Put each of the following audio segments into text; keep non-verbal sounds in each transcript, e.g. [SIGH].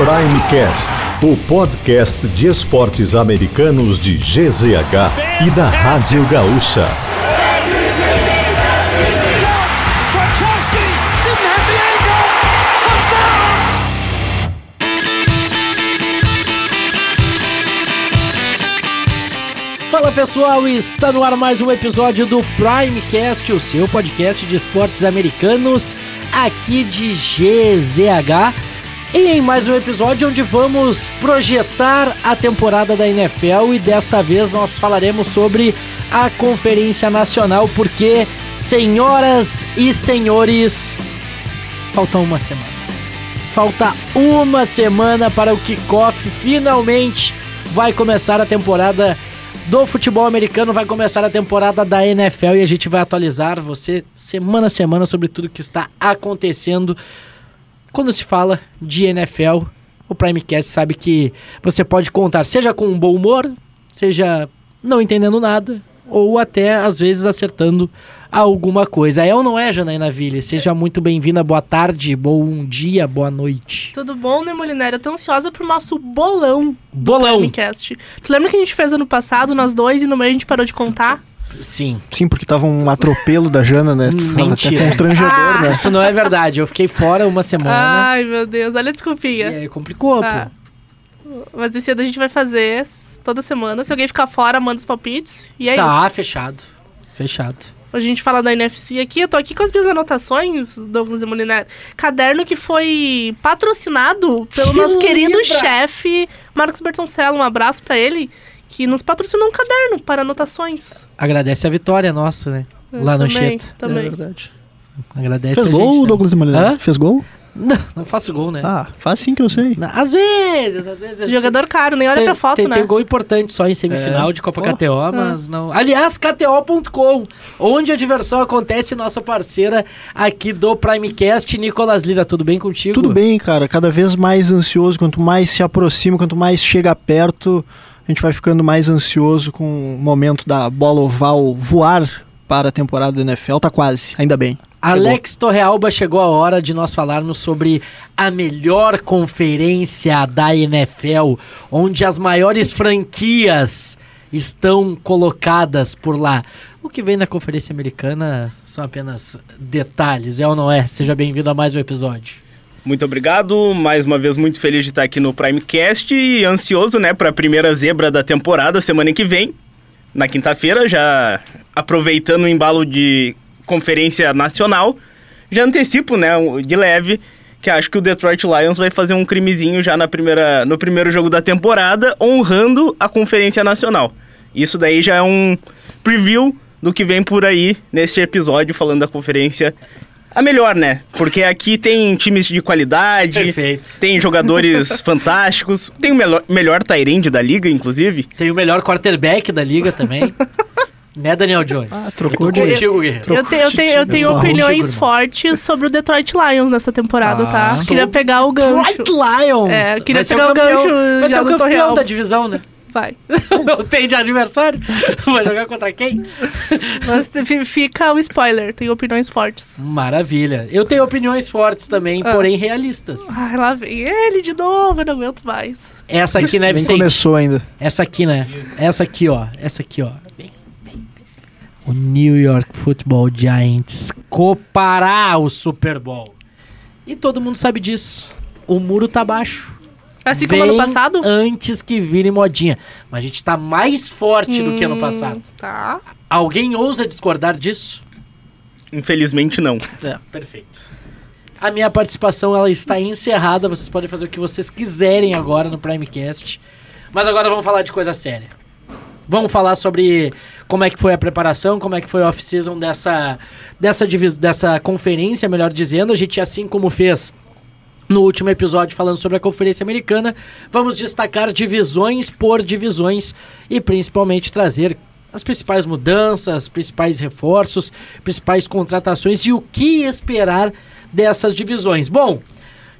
Primecast, o podcast de esportes americanos de GZH e da Rádio Gaúcha. Fala pessoal, está no ar mais um episódio do Primecast, o seu podcast de esportes americanos aqui de GZH. E em mais um episódio onde vamos projetar a temporada da NFL e desta vez nós falaremos sobre a Conferência Nacional, porque, senhoras e senhores, falta uma semana. Falta uma semana para o kickoff. Finalmente vai começar a temporada do futebol americano, vai começar a temporada da NFL e a gente vai atualizar você semana a semana sobre tudo que está acontecendo. Quando se fala de NFL, o Primecast sabe que você pode contar, seja com um bom humor, seja não entendendo nada, ou até às vezes acertando alguma coisa. É ou não é, Janaína Ville? Seja muito bem-vinda, boa tarde, bom dia, boa noite. Tudo bom, né, Molinera? Eu tô ansiosa pro nosso bolão Bolão! Primecast. Tu lembra que a gente fez ano passado, nós dois, e no meio a gente parou de contar? Sim. Sim, porque tava um atropelo da Jana, né? Tava até Mentira. constrangedor, né? Isso não é verdade. Eu fiquei fora uma semana. Ai, meu Deus, olha a E desculpinha. aí complicou, Ah. pô. Mas esse ano a gente vai fazer toda semana. Se alguém ficar fora, manda os palpites. E é isso. Tá, fechado. Fechado. Hoje a gente fala da NFC aqui. Eu tô aqui com as minhas anotações, Douglas e Molinera. Caderno que foi patrocinado pelo Te nosso querido chefe, Marcos Bertoncello. Um abraço pra ele, que nos patrocinou um caderno para anotações. Agradece a vitória nossa, né? Eu Lá no também, Cheta. É Também. verdade. Agradece Fez a gol, gente, né? Douglas de Molina? Hã? Fez gol? Não, não faço gol, né? Ah, faz sim que eu sei. Às vezes, às vezes. Jogador caro, nem olha tem, pra foto, tem, né? tem gol importante só em semifinal É. de Copa Pô. KTO, mas não. Aliás, KTO.com, onde a diversão acontece, nossa parceira aqui do Primecast. Nicolas Lira, tudo bem contigo? Tudo bem, cara. Cada vez mais ansioso. Quanto mais se aproxima, quanto mais chega perto, a gente vai ficando mais ansioso com o momento da bola oval voar para a temporada da NFL. Tá quase, ainda bem. Alex Torrealba, chegou a hora de nós falarmos sobre a melhor conferência da NFL, onde as maiores franquias estão colocadas por lá. O que vem na conferência americana são apenas detalhes, é ou não é? Seja bem-vindo a mais um episódio. Muito obrigado, mais uma vez muito feliz de estar aqui no Primecast e ansioso, né, para a primeira zebra da temporada semana que vem, na quinta-feira, já aproveitando o embalo de conferência nacional, já antecipo, né, de leve, que acho que o Detroit Lions vai fazer um crimezinho já na primeira, no primeiro jogo da temporada, honrando a conferência nacional. Isso daí já é um preview do que vem por aí nesse episódio falando da conferência a melhor, né? Porque aqui tem times de qualidade, Perfeito. tem jogadores [LAUGHS] fantásticos, tem o melhor, melhor Tyrande da liga, inclusive. Tem o melhor quarterback da liga também. [LAUGHS] né, Daniel Jones? Ah, trocou Eu de- contigo, Guerreiro. Eu, te- eu tenho, eu tenho opiniões fortes sobre o Detroit Lions nessa temporada, Ah. tá? Queria pegar o gancho. Detroit Lions! É, queria pegar o campeão- gancho Vai ser já o do campeão da divisão, né? Vai. [LAUGHS] Não tem de adversário? [LAUGHS] Vai jogar contra quem? Mas fi- fica o spoiler, tenho opiniões fortes. Maravilha. Eu tenho opiniões fortes também, Ah. porém realistas. Ai, lá vem ele de novo, eu não aguento mais. Essa aqui, né, Nem começou ainda. Essa aqui, né? Essa aqui, ó. Essa aqui, ó. O New York Football Giants copará o Super Bowl. E todo mundo sabe disso. O muro tá baixo. Assim como ano passado? Antes que vire modinha. Mas a gente tá mais forte do que ano Hum, passado. Tá. Alguém ousa discordar disso? Infelizmente não. Perfeito. A minha participação ela está encerrada. Vocês podem fazer o que vocês quiserem agora no Primecast. Mas agora vamos falar de coisa séria. Vamos falar sobre como é que foi a preparação, como é que foi a off-season dessa, dessa, dessa conferência, melhor dizendo. A gente, assim como fez no último episódio falando sobre a Conferência Americana, vamos destacar divisões por divisões e principalmente trazer as principais mudanças, principais reforços, principais contratações e o que esperar dessas divisões. Bom,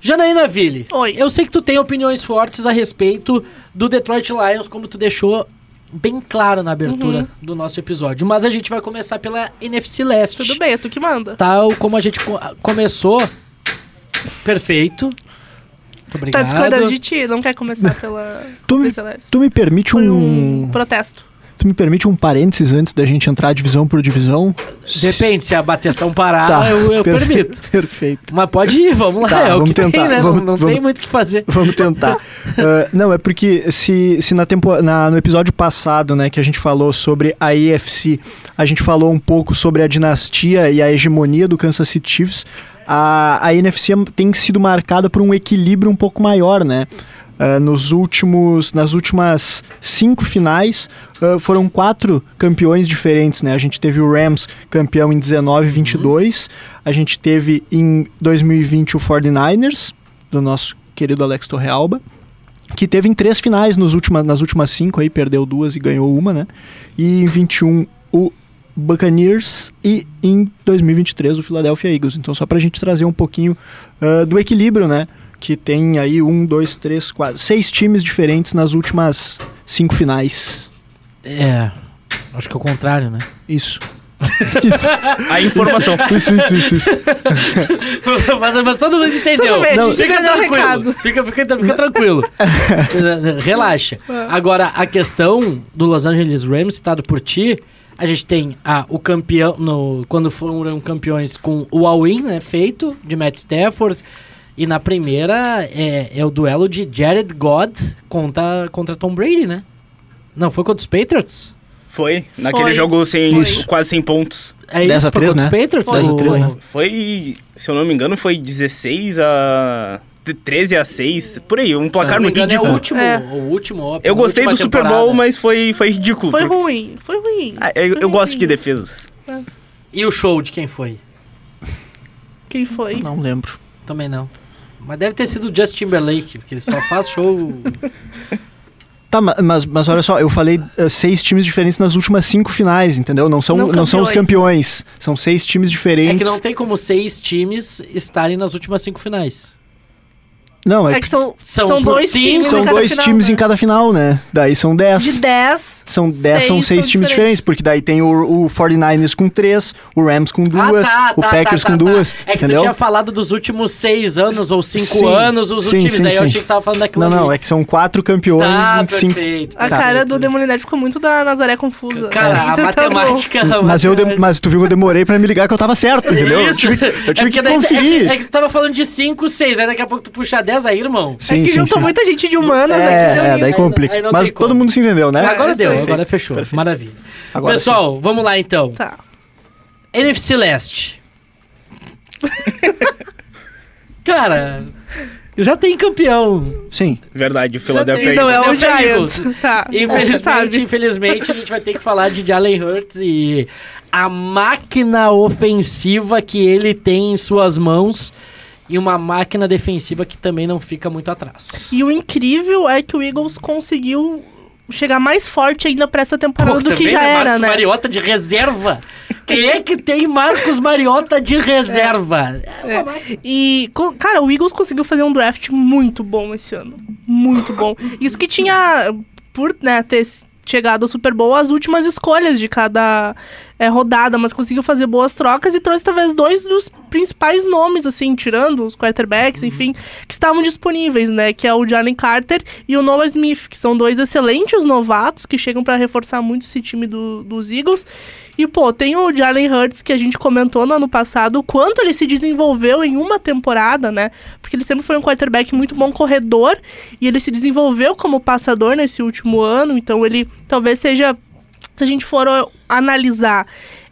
Janaína Ville, Oi. eu sei que tu tem opiniões fortes a respeito do Detroit Lions, como tu deixou bem claro na abertura do nosso episódio, mas a gente vai começar pela NFC Leste. Tudo bem, é tu que manda. Tal como a gente co- começou, perfeito. Muito obrigado. Tá discordando de ti, não quer começar pela Tu me, tu me permite Foi um, um protesto. Tu me permite um parênteses antes da gente entrar divisão por divisão? Depende, se a bateção parar, Tá, eu, eu per- permito. [LAUGHS] Perfeito. Mas pode ir, vamos lá. Tá, é o vamos que tem, tentar, né? vamos- não não vamos- tem muito o que fazer. [LAUGHS] Vamos tentar. [LAUGHS] Ah, não, é porque se, se na tempo, na, no episódio passado, né, que a gente falou sobre a AFC, a gente falou um pouco sobre a dinastia e a hegemonia do Kansas City Chiefs, a, a NFC tem sido marcada por um equilíbrio um pouco maior, né? Ah, nos últimos, nas últimas cinco finais, ah, foram quatro campeões diferentes, né? A gente teve o Rams campeão em 19 e 22, a gente teve em 2020 o 49ers, do nosso querido Alex Torrealba, que teve em três finais nos última, nas últimas cinco aí, perdeu duas e ganhou uma, né? E em 21 o Buccaneers e em 2023 o Philadelphia Eagles. Então só pra gente trazer um pouquinho ah, do equilíbrio, né? Que tem aí um, dois, três, quatro, seis times diferentes nas últimas cinco finais. É. Acho que é o contrário, né? Isso. [LAUGHS] Isso, A informação. isso, isso, isso, isso. [LAUGHS] mas, mas todo mundo entendeu. Tudo bem, a gente fica tranquilo. recado. Fica, fica, fica tranquilo. [LAUGHS] Relaxa. Agora, a questão do Los Angeles Rams, citado por ti, a gente tem ah, o campeão, no, quando foram campeões com o all-in, né, feito, de Matt Stafford. E na primeira é, é o duelo de Jared God contra, contra Tom Brady, né? Não, foi contra os Patriots? Foi, naquele Foi. jogo sem, Isso. quase sem pontos. É 10 isso, a foi 3, contra os né? Patriots? 10 a 3, O- né? Foi, se eu não me engano, foi 16 a... 13 a 6, por aí, um placar muito engano, é o ridículo. último, É. o último. a Eu gostei do Super Bowl, temporada. mas foi, foi ridículo. Foi porque- ruim, foi ruim. Ah, eu, Foi eu gosto de ruim. defesas. E o show de quem foi? Quem foi? Não lembro. Também não. Mas deve ter sido o Justin Timberlake, porque ele só faz show. Tá, ma- mas, mas olha só, eu falei eh, seis times diferentes nas últimas cinco finais, entendeu? Não são, Não não são os campeões. São seis times é diferentes. que não tem como seis times estarem nas últimas cinco finais. Não, é, É que são, São são, dois cinco- times são em cada dois final, times né? em cada final, né? Daí são dez. De 10. São 10, são seis seis são times diferentes, porque daí tem o, o 49ers com três, o Rams com duas, ah, tá, o tá, Packers tá, com tá, tá. duas, É que entendeu? tu tinha falado dos últimos seis anos ou cinco Sim, anos, os sim, times. sim, daí eu sim. achei que tava falando daquilo Não, não, ali. é que são quatro campeões Tá, em cinco. perfeito. A Tá. cara do Demolinete ficou muito da Nazaré confusa. Cara, a [LAUGHS] Tentando- matemática... a Mas, eu mas tu viu que eu demorei pra me ligar que eu tava certo, entendeu? Eu tive, eu É tive porque que daí- conferir. É, que- é que tu tava falando de 5, 6, aí daqui a pouco tu puxa 10 aí, irmão. É Sim, que sim, juntou sim. muita gente de humanas aqui. É, deu é, isso. daí Aí- complica. aí não Mas todo mundo se entendeu, né? Agora isso deu, aí. agora fechou. Perfeito. Maravilha. Agora Pessoal, vamos lá então. Tá. NFC Leste. [LAUGHS] Cara, já tem campeão. Sim. Verdade, o Philadelphia Então é o Giants. Tá. Infelizmente, [LAUGHS] infelizmente, a gente vai ter que falar de Jalen Hurts e a máquina ofensiva que ele tem em suas mãos e uma máquina defensiva que também não fica muito atrás. E o incrível é que o Eagles conseguiu chegar mais forte ainda pra essa temporada Pô, do que já né? era, Marcos né? Mariota de reserva. Quem é que tem Marcos Mariota de reserva? É. E, co- cara, o Eagles conseguiu fazer um draft muito bom esse ano. Muito bom. Isso que tinha, por né, ter chegado ao Super Bowl, as últimas escolhas de cada é, rodada, mas conseguiu fazer boas trocas e trouxe talvez dois dos principais nomes, assim, tirando os quarterbacks, enfim, que estavam disponíveis, né? Que é o Jalen Carter e o Noah Smith, que são dois excelentes novatos que chegam para reforçar muito esse time do- dos Eagles. E, pô, tem o Jalen Hurts que a gente comentou no ano passado, quanto ele se desenvolveu em uma temporada, né? Porque ele sempre foi um quarterback muito bom corredor e ele se desenvolveu como passador nesse último ano, então ele talvez seja, se a gente for analisar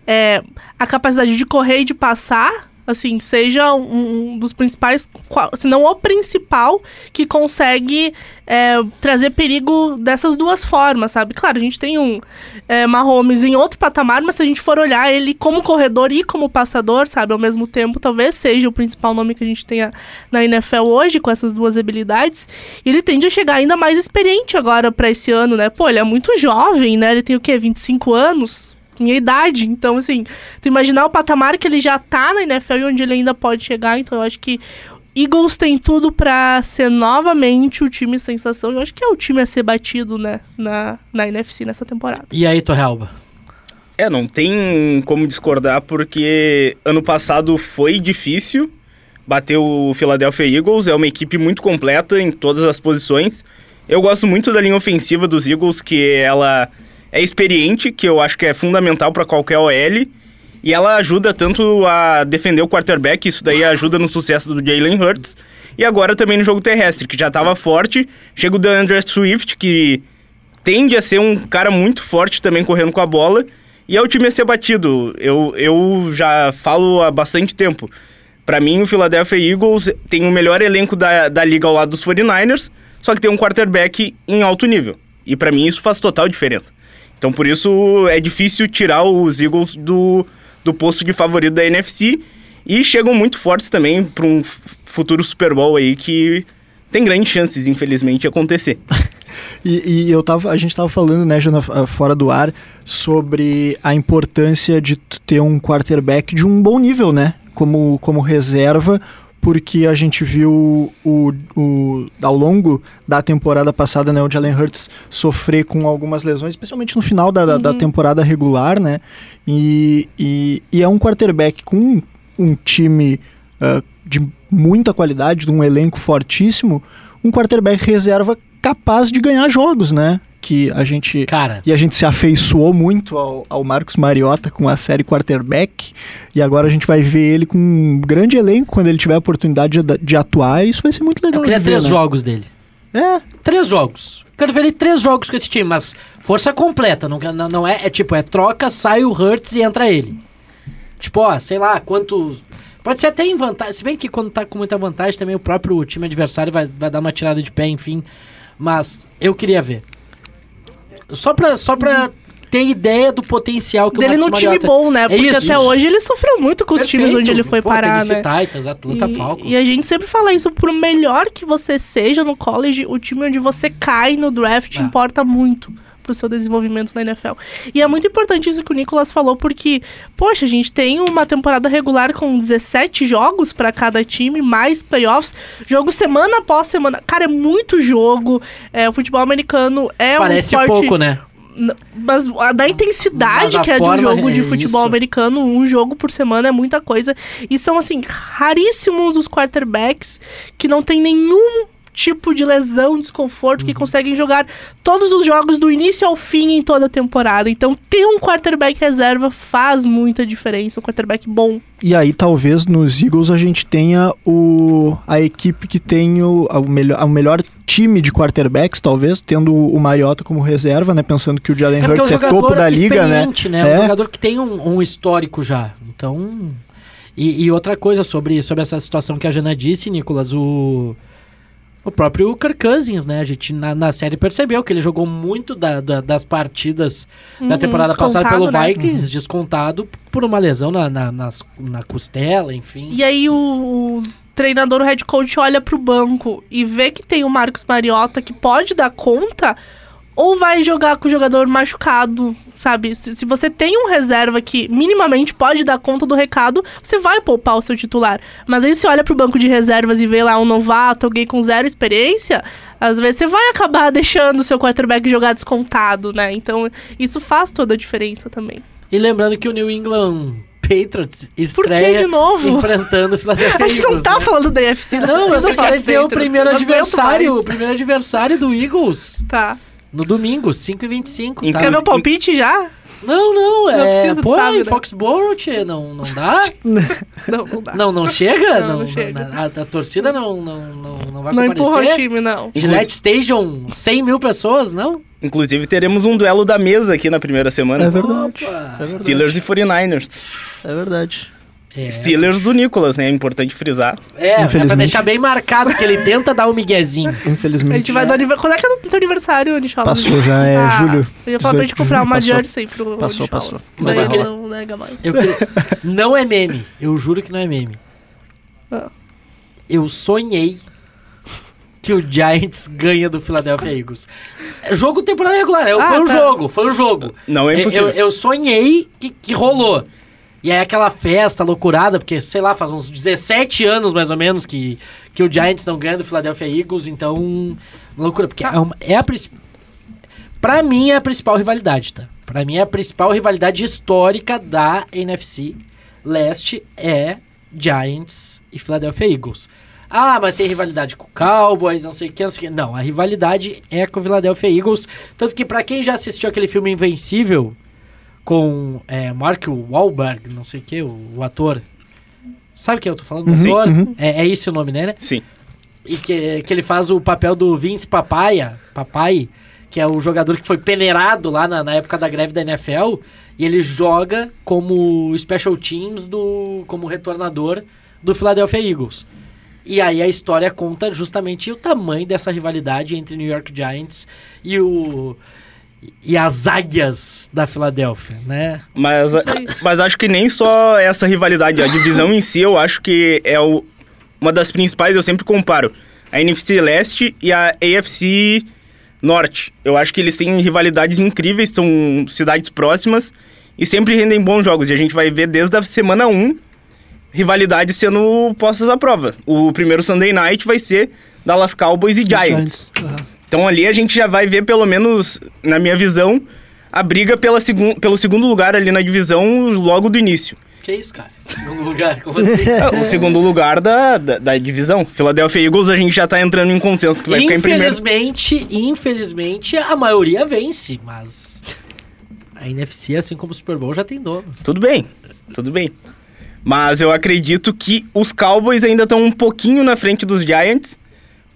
é, a capacidade de correr e de passar, assim, seja um, dos principais, se não o principal, que consegue é, trazer perigo dessas duas formas, sabe? Claro, a gente tem um é, Mahomes em outro patamar, mas se a gente for olhar ele como corredor e como passador, sabe, ao mesmo tempo, talvez seja o principal nome que a gente tenha na NFL hoje, com essas duas habilidades. Ele tende a chegar ainda mais experiente agora pra esse ano, né? Pô, ele é muito jovem, né? Ele tem o quê? 25 anos? Minha idade. Então, assim, tu imaginar o patamar que ele já tá na NFL e onde ele ainda pode chegar. Então, eu acho que Eagles tem tudo pra ser novamente o time sensação. Eu acho que é o time a ser batido, né? Na, na NFC nessa temporada. E aí, Torrealba? É, não tem como discordar porque ano passado foi difícil bater o Philadelphia Eagles. É uma equipe muito completa em todas as posições. Eu gosto muito da linha ofensiva dos Eagles, que ela é experiente, que eu acho que é fundamental para qualquer OL. E ela ajuda tanto a defender o quarterback, isso daí ajuda no sucesso do Jalen Hurts. E agora também no jogo terrestre, que já estava forte. Chega o DeAndre Swift, que tende a ser um cara muito forte também correndo com a bola. E é o time a ser batido. Eu, eu já falo há bastante tempo. Para mim, o Philadelphia Eagles tem o melhor elenco da, da liga ao lado dos 49ers, só que tem um quarterback em alto nível. E para mim isso faz total diferença. Então por isso é difícil tirar os Eagles do, do posto de favorito da NFC e chegam muito fortes também para um futuro Super Bowl aí que tem grandes chances, infelizmente, de acontecer. [LAUGHS] E, e, eu tava, a gente tava falando, né, Jana, fora do ar, sobre a importância de ter um quarterback de um bom nível, né? Como, como reserva, porque a gente viu o, o, ao longo da temporada passada, né, o Jalen Hurts sofrer com algumas lesões, especialmente no final da, uhum. da temporada regular, né? E, e, e, é um quarterback com um time uh, de muita qualidade, de um elenco fortíssimo, um quarterback reserva capaz de ganhar jogos, né? Que a gente. Cara. E a gente se afeiçoou muito ao, ao Marcos Mariota com a série quarterback. E agora a gente vai ver ele com um grande elenco quando ele tiver a oportunidade de, de atuar. E isso vai ser muito legal. Eu queria ver, três né? jogos dele. É. Três jogos. Quero ver ele três jogos com esse time, mas força completa. Não, não, não é, é tipo, é troca, sai o Hurts e entra ele. Tipo, ó, sei lá, quantos. Pode ser até em vantagem. Se bem que quando tá com muita vantagem, também o próprio time adversário vai, vai dar uma tirada de pé, enfim. Mas eu queria ver. Só pra, só pra ter ideia do potencial que Dele o num Marcos time Mariota... bom, né? Porque isso, até isso. hoje ele sofreu muito com os times Perfeito. onde ele foi Pô, parar, né? Titans, Atlanta E, Falcons. e a gente sempre fala isso, por melhor que você seja no college, o time onde você cai no draft Ah. importa muito pro seu desenvolvimento na NFL. E é muito importante isso que o Nicolas falou, porque, poxa, a gente tem uma temporada regular com 17 jogos para cada time, mais playoffs, jogo semana após semana. Cara, é muito jogo. É, o futebol americano é um Parece esporte pouco, né? Mas a da intensidade Mas que é de um jogo de é futebol isso. americano, um jogo por semana é muita coisa. E são, assim, raríssimos os quarterbacks que não tem nenhum tipo de lesão, desconforto, Uhum. que conseguem jogar todos os jogos do início ao fim em toda a temporada. Então, ter um quarterback reserva faz muita diferença, um quarterback bom. E aí, talvez nos Eagles a gente tenha o, a equipe que tem o, a- o, melhor, o melhor time de quarterbacks, talvez, tendo o Mariota como reserva, né? Pensando que o Jalen É porque é um Hurts é, jogador topo da liga, né? né? É. Um jogador que tem um, um histórico já. Então. E, e outra coisa sobre, sobre essa situação que a Jana disse, Nicolas, o. O próprio Kirk Cousins, né? A gente na, na série percebeu que ele jogou muito da- da- das partidas da Uhum, temporada passada pelo né? Vikings, descontado por uma lesão na, na, nas- na costela, enfim. E aí o, o treinador, o head coach, olha pro banco e vê que tem o Marcos Mariota que pode dar conta, ou vai jogar com o jogador machucado, sabe? Se, se você tem um reserva que minimamente pode dar conta do recado, você vai poupar o seu titular. Mas aí você olha pro banco de reservas e vê lá um novato, alguém com zero experiência, às vezes você vai acabar [LAUGHS] deixando o seu quarterback jogar descontado, né? Então isso faz toda a diferença também. E lembrando que o New England Patriots Por que estreia de novo? enfrentando o [LAUGHS] Philadelphia A gente não Eagles, tá né? falando da UFC, Não, eu precisa só de dizer o primeiro eu não adversário, o primeiro adversário do Eagles. Tá. No domingo, 5 e 25 tá? Quer meu palpite já? Não, não, é... Não precisa, Pô, sabe, em né? Foxborough, tchê, não, não dá? [LAUGHS] Não, não dá. não, não chega? Não, não chega. A, a torcida não, não, não, não vai Não empurra o time, não. Gillette Stadium, 100 mil pessoas, não? Inclusive, teremos um duelo da mesa aqui na primeira semana. É verdade. Opa. É verdade. Steelers e 49ers. É verdade. É, Steelers do Nicolas, né? É importante frisar. é, é pra deixar bem marcado que ele tenta dar um miguezinho. Infelizmente. A gente vai dar aniversário. Quando é que é o teu aniversário, Nicholas? Passou já, é julho. Eu ia falar pra gente 18 comprar uma passou. jersey pro Passou, Nicholas. passou. Mas Daí ele não nega mais. Eu que- [LAUGHS] Não é meme, eu juro que não é meme. Ah. Eu sonhei que o Giants ganha do Philadelphia Eagles. É Jogo temporada regular, é, Ah, foi um tá. jogo, foi um jogo. Não é Eu- impossível. Eu, eu sonhei que, que rolou. E aí aquela festa loucurada, porque, sei lá, faz uns 17 anos mais ou menos que, que o Giants não ganha do Philadelphia Eagles, então. Loucura, porque é, uma- é a principal. Pra mim é a principal rivalidade, tá? Pra mim é a principal rivalidade histórica da NFC Leste é Giants e Philadelphia Eagles. Ah, mas tem rivalidade com o Cowboys, não sei o que, não sei o que. Não, a rivalidade é com o Philadelphia Eagles. Tanto que pra quem já assistiu aquele filme Invencível com é, Mark Wahlberg, não sei o que, o, o ator. Sabe quem eu tô falando? Uhum, ator? É, é esse o nome, né? Sim. E que, que ele faz o papel do Vince Papaya, Papai, que é o jogador que foi peneirado lá na, na época da greve da NFL. E ele joga como special teams, do, como retornador do Philadelphia Eagles. E aí a história conta justamente o tamanho dessa rivalidade entre New York Giants e o e as águias da Filadélfia, né? Mas, mas acho que nem só essa rivalidade, a divisão em si, eu acho que é o- uma das principais, eu sempre comparo. A NFC Leste e a AFC Norte. Eu acho que eles têm rivalidades incríveis, são cidades próximas e sempre rendem bons jogos. E a gente vai ver desde a semana 1 rivalidades sendo postas à prova. O primeiro Sunday Night vai ser Dallas Cowboys e Giants. Aham. Então ali a gente já vai ver, pelo menos, na minha visão, a briga pela segun pelo segundo lugar ali na divisão logo do início. Que isso, cara? [LAUGHS] Segundo lugar, como assim? É, o segundo lugar da, da, da divisão. Philadelphia Eagles a gente já tá entrando em consenso que vai ficar em primeiro. Infelizmente, infelizmente, a maioria vence, mas a NFC, assim como o Super Bowl, já tem dono. Tudo bem, tudo bem. Mas eu acredito que os Cowboys ainda estão um pouquinho na frente dos Giants,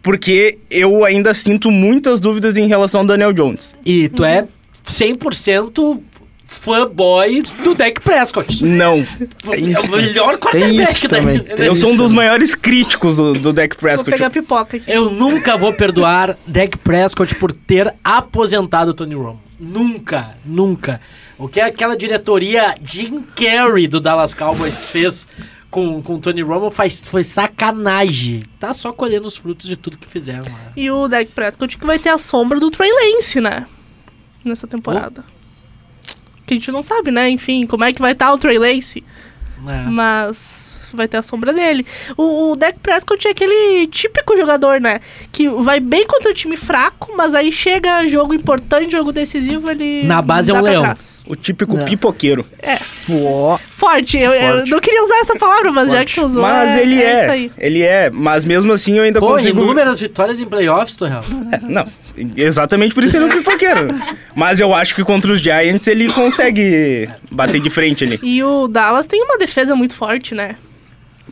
porque eu ainda sinto muitas dúvidas em relação ao Daniel Jones. E tu é 100% fanboy do Dak Prescott. Não. é o melhor quarterback isso da também, tem Eu sou um isso dos também. maiores críticos do, do Dak Vou Prescott. pegar pipoca aqui. Eu nunca vou perdoar Dak Prescott por ter aposentado o Tony Romo. Nunca, nunca. O que aquela diretoria Jim Carrey do Dallas Cowboys fez com, com o Tony Romo faz, foi sacanagem. Tá só colhendo os frutos de tudo que fizeram lá. E o Dak Prescott que vai ter a sombra do Trey Lance, né? Nessa temporada. Que a gente não sabe, né? Enfim, como é que vai estar o Trey Lance. É. Mas vai ter a sombra dele. O, o Dak Prescott é aquele típico jogador, né? Que vai bem contra o time fraco, mas aí chega jogo importante, jogo decisivo, ele. Na base é um leão. trás. O típico Não. pipoqueiro. Ó, Forte. Eu, eu Forte. não queria usar essa palavra, mas já que tu usou. Mas é, ele é é, isso aí. ele é. Mas mesmo assim eu ainda Pô, consigo... inúmeras vitórias em playoffs, Torreal. É, Não, exatamente por isso ele é um pipoqueiro. Mas eu acho que contra os Giants ele consegue bater de frente ali. E o Dallas tem uma defesa muito forte, né?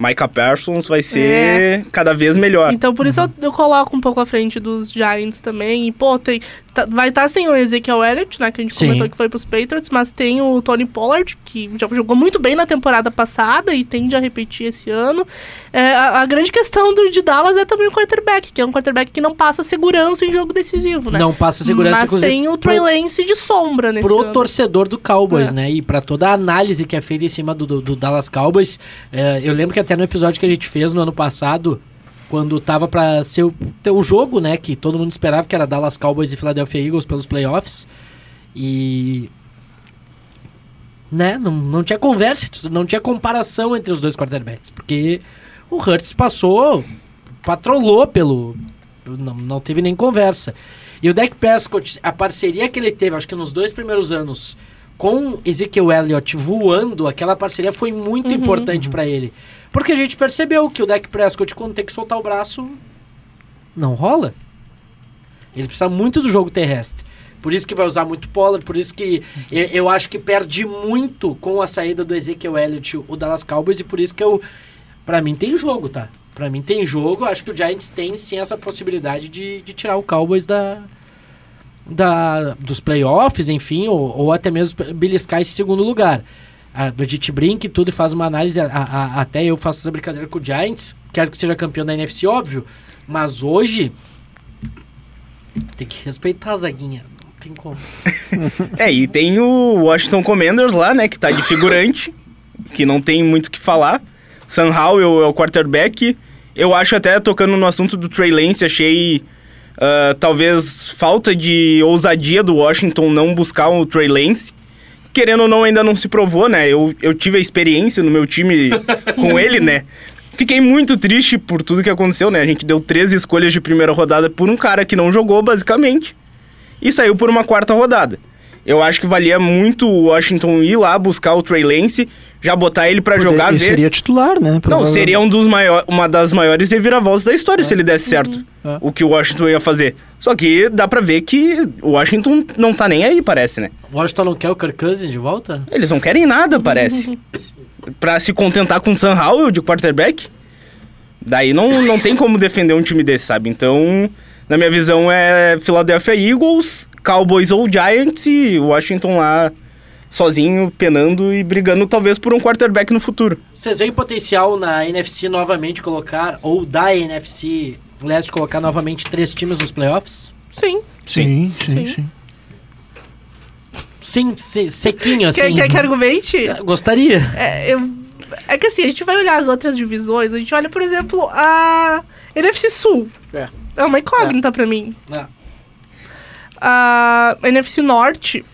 Micah Parsons vai ser cada vez melhor. Então por isso eu, eu coloco um pouco à frente dos Giants também. E, pô, tem, tá- vai estar sem o Ezekiel Elliott, né? Que a gente Sim. comentou que foi pros Patriots, mas tem o Tony Pollard, que já jogou muito bem na temporada passada e tende a repetir esse ano. É, a, a grande questão do, de Dallas é também o quarterback, que é um quarterback que não passa segurança em jogo decisivo, né? Não passa segurança, Mas tem o Trey Lance de sombra nesse pro ano. torcedor do Cowboys, É. né? E pra toda a análise que é feita em cima do, do- do Dallas Cowboys. é, eu lembro que até no episódio que a gente fez no ano passado, quando tava pra ser o, o jogo, né? Que todo mundo esperava que era Dallas Cowboys e Philadelphia Eagles pelos playoffs. E. Né? Não, não tinha conversa, não tinha comparação entre os dois quarterbacks. Porque o Hurts passou, patrolou pelo. Não, não teve nem conversa. E o Dak Prescott, a parceria que ele teve, acho que nos dois primeiros anos, com Ezekiel Elliott voando, aquela parceria foi muito importante pra ele. Porque a gente percebeu que o Dak Prescott, quando tem que soltar o braço, não rola. Ele precisa muito do jogo terrestre. Por isso que vai usar muito Pollard, por isso que eu, eu acho que perde muito com a saída do Ezekiel Elliott o Dallas Cowboys e por isso que eu Pra mim tem jogo, tá? Pra mim tem jogo. Acho que o Giants tem sim essa possibilidade de, de tirar o Cowboys da, da dos playoffs, enfim, ou, ou até mesmo beliscar esse segundo lugar. A, gente brinca e tudo e faz uma análise. a- a- até eu faço essa brincadeira com o Giants. Quero que seja campeão da NFC, óbvio. Mas hoje tem que respeitar a zaguinha. Não tem como. [LAUGHS] É, e tem o Washington Commanders lá, né, que tá de figurante, que não tem muito o que falar. Sam Howell é o quarterback. Eu acho até, tocando no assunto do Trey Lance, achei ah, talvez falta de ousadia do Washington não buscar o Trey Lance. Querendo ou não, ainda não se provou, né? Eu, eu tive a experiência no meu time [LAUGHS] com ele, né? Fiquei muito triste por tudo que aconteceu, né? A gente deu três escolhas de primeira rodada por um cara que não jogou, basicamente e saiu por uma quarta rodada. Eu acho que valia muito o Washington ir lá buscar o Trey Lance, já botar ele pra Poder- jogar, ele ver. seria titular, né? Não, seria um dos maior, uma das maiores reviravoltas da história se ele desse certo. É. O que o Washington ia fazer. Só que dá pra ver que o Washington não tá nem aí, parece, né? O Washington não quer o Kirk Cousins de volta? Eles não querem nada, parece. [LAUGHS] pra se contentar com o Sam Howell de quarterback. Daí não, não tem como defender um time desse, sabe? Então, na minha visão, é Philadelphia Eagles, Cowboys ou Giants e Washington lá sozinho, penando e brigando talvez por um quarterback no futuro. Vocês veem potencial na NFC novamente colocar, ou da NFC Leste colocar novamente três times nos playoffs? Sim. Sim, sim, Sim. sim. Sim, se- sequinho assim. Quer, quer que argumente? Gostaria. É, eu- é que assim, a gente vai olhar as outras divisões, a gente olha, por exemplo, a NFC Sul. É. É uma incógnita pra mim. Ah, A NFC Norte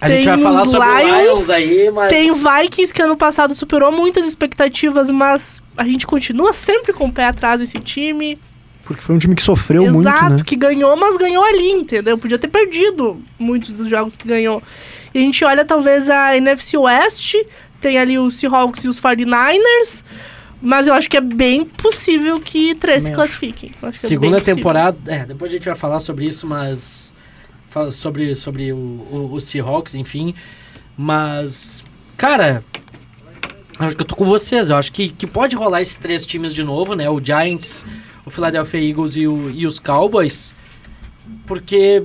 A gente Tem vai falar os sobre o Lions, Lions aí, mas... tem o Vikings, que ano passado superou muitas expectativas, mas a gente continua sempre com o pé atrás desse time. Porque foi um time que sofreu Exato, muito, né? que ganhou, mas ganhou ali, entendeu? Podia ter perdido muitos dos jogos que ganhou. E a gente olha talvez a NFC West, tem ali os Seahawks e os 49ers, mas eu acho que é bem possível que três se classifiquem. Segunda temporada... É, depois a gente vai falar sobre isso, mas... fala Sobre, sobre o, o, o Seahawks, enfim. Mas... Cara... Acho que eu tô com vocês. Eu acho que, que pode rolar esses três times de novo, né? O Giants, o Philadelphia Eagles e, o, e os Cowboys. Porque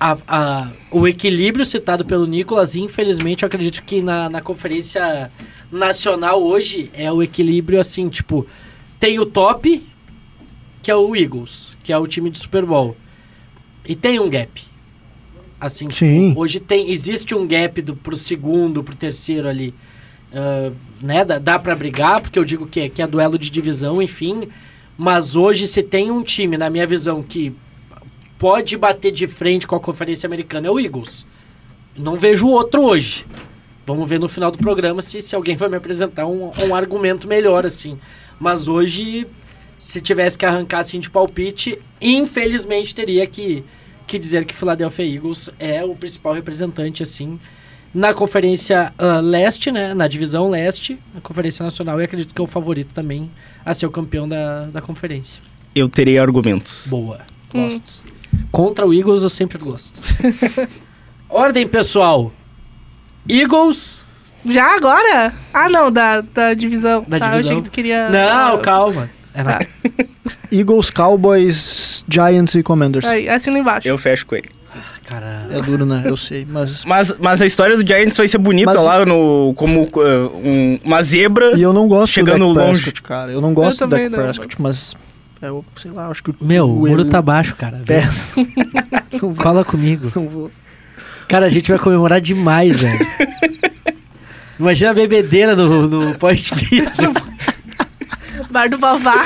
a- a- o equilíbrio citado pelo Nicolas, infelizmente, eu acredito que na, na conferência nacional hoje é o equilíbrio assim, tipo, tem o top, que é o Eagles, que é o time de Super Bowl. E tem um gap. Assim, tipo, Sim. hoje tem existe um gap do, pro segundo, pro terceiro ali. Ah, né? Dá, dá para brigar, porque eu digo que é, que é duelo de divisão, enfim. Mas hoje se tem um time, na minha visão, que pode bater de frente com a Conferência Americana, é o Eagles. Não vejo outro hoje. Vamos ver no final do programa se, se alguém vai me apresentar um, um argumento melhor, assim. Mas hoje, se tivesse que arrancar assim de palpite, infelizmente teria que, que dizer que Philadelphia Eagles é o principal representante, assim, na Conferência ah, Leste, né? Na divisão Leste, na Conferência Nacional, e acredito que é o favorito também a ser o campeão da, da conferência. Eu terei argumentos. Boa. Gosto. Contra o Eagles eu sempre gosto. [LAUGHS] Ordem, pessoal. Eagles. Já agora? Ah, não, da, da divisão. Da tá, Eu divisão. achei que tu queria... Não, ah, calma. É Tá. [LAUGHS] Eagles, Cowboys, Giants e Commanders. Aí, assina embaixo. Eu fecho com ele. Cara. É duro, né? Eu sei, mas... Mas, mas a história do Giants vai ser bonita Mas- lá no, como uh, um- uma zebra. E eu não gosto Chegando do Dak longe. Prescott, cara. Eu não gosto do também Dak não, Prescott, mas... Eu, sei lá, acho que... o- Meu, o muro erro- tá baixo, cara. [LAUGHS] Vou, Cola comigo. não vou. Cara, a gente vai comemorar demais, velho. [LAUGHS] Imagina a bebedeira do Point Beer. [LAUGHS] Bar do Vavá.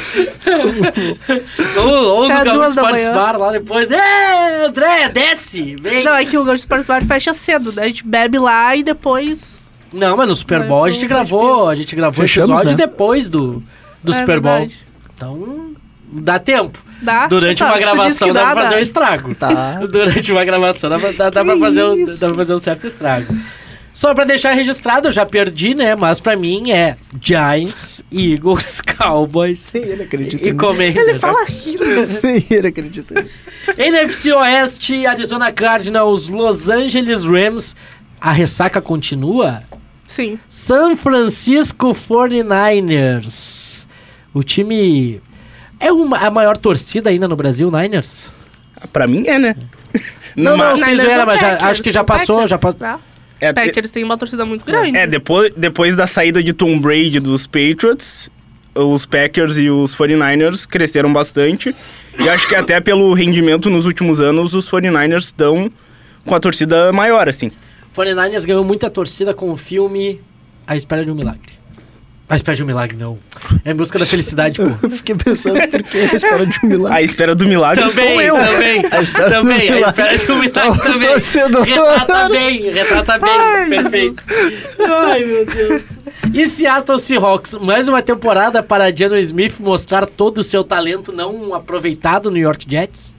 ou ou Até do Gaúcho da Sports manhã. Bar lá depois. É, André, desce! Vem! Não, é que o Gaúcho Sports Bar fecha cedo, né? A gente bebe lá e depois... Não, mas no Super Bowl a gente gravou, a gente gravou Fechamos, episódio né? depois do, do É Super Bowl. verdade. Então, dá tempo. Dá? Durante Tá, uma gravação dá, dá, pra fazer um estrago. Tá. [LAUGHS] Durante uma gravação dá, pra- dá, dá, pra fazer um, dá pra fazer um certo estrago. Só pra deixar registrado, eu já perdi, né? Mas pra mim é Giants, Eagles, [LAUGHS] Cowboys Nem ele acredita e nisso. Commanders. Nem [LAUGHS] ele acredita nisso. NFC Oeste, Arizona Cardinals, Los Angeles Rams. A ressaca continua? Sim. San Francisco 49ers. O time. É uma, a maior torcida ainda no Brasil, Niners? Pra mim é, né? Não, não, Mas- sem Niners zoeira, mas já- Packers? acho que já passou, Packers, já passou. né? é, Packers tem uma torcida muito grande. é, depois, depois da saída de Tom Brady dos Patriots, os Packers e os 49ers cresceram bastante. E acho que até pelo rendimento nos últimos anos, os 49ers estão com a torcida maior, assim. 49ers ganhou muita torcida com o filme A Espera de um Milagre. A Espera de um Milagre, não. É em busca da felicidade, pô. Eu fiquei pensando por que a espera de um À milagre. espera do milagre estou Também, eu. também, espera do também, a milagre. espera de um milagre também. torcedor. Retrata bem, retrata bem, Ai, perfeito. Ai, meu Deus. E Seattle Seahawks, mais uma temporada para Geno Smith mostrar todo o seu talento não aproveitado no New York Jets?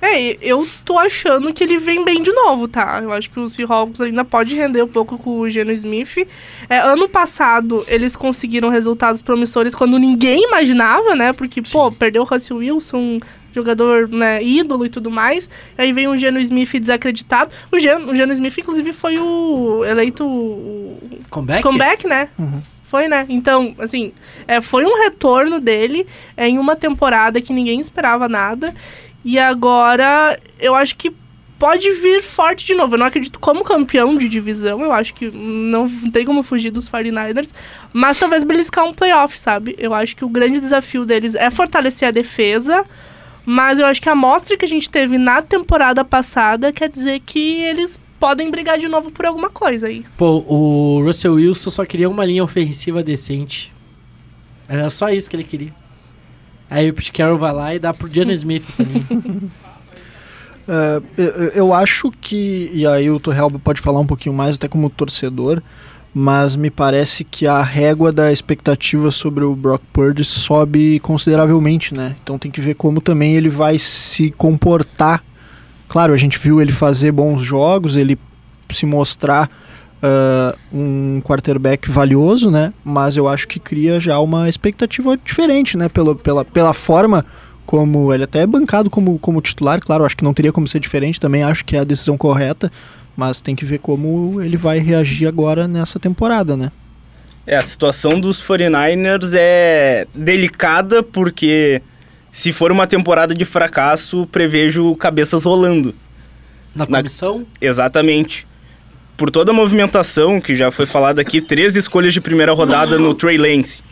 É, eu tô achando que ele vem bem de novo, tá? Eu acho que o Seahawks ainda pode render um pouco com o Geno Smith. É, ano passado, eles conseguiram resultados promissores quando ninguém imaginava, né? Porque, pô, perdeu o Russell Wilson, jogador né, ídolo e tudo mais. Aí vem o Geno Smith desacreditado. O Geno, o Geno Smith, inclusive, foi o eleito o Comeback? comeback, né? Foi, né? Então, assim, é, foi um retorno dele é, em uma temporada que ninguém esperava nada. E agora, eu acho que pode vir forte de novo. Eu não acredito como campeão de divisão. Eu acho que não tem como fugir dos 49ers. Mas talvez beliscar um playoff, sabe? Eu acho que o grande desafio deles é fortalecer a defesa. Mas eu acho que a amostra que a gente teve na temporada passada quer dizer que eles podem brigar de novo por alguma coisa aí. Pô, o Russell Wilson só queria uma linha ofensiva decente. Era só isso que ele queria. Aí o Pete Carroll vai lá e dá pro Geno Smith essa linha. [LAUGHS] É, eu, eu acho que, e aí o Torreal pode falar um pouquinho mais, até como torcedor, mas me parece que a régua da expectativa sobre o Brock Purdy sobe consideravelmente, né? Então tem que ver como também ele vai se comportar. Claro, a gente viu ele fazer bons jogos, ele se mostrar ah, um quarterback valioso, né? Mas eu acho que cria já uma expectativa diferente, né? Pela, pela, pela forma como ele até é bancado como, como titular, claro, acho que não teria como ser diferente, também acho que é a decisão correta, mas tem que ver como ele vai reagir agora nessa temporada, né? É, a situação dos 49ers é delicada porque se for uma temporada de fracasso, prevejo cabeças rolando. Na Na- comissão, Exatamente. Por toda a movimentação que já foi falada aqui, três escolhas de primeira rodada no Trey Lance.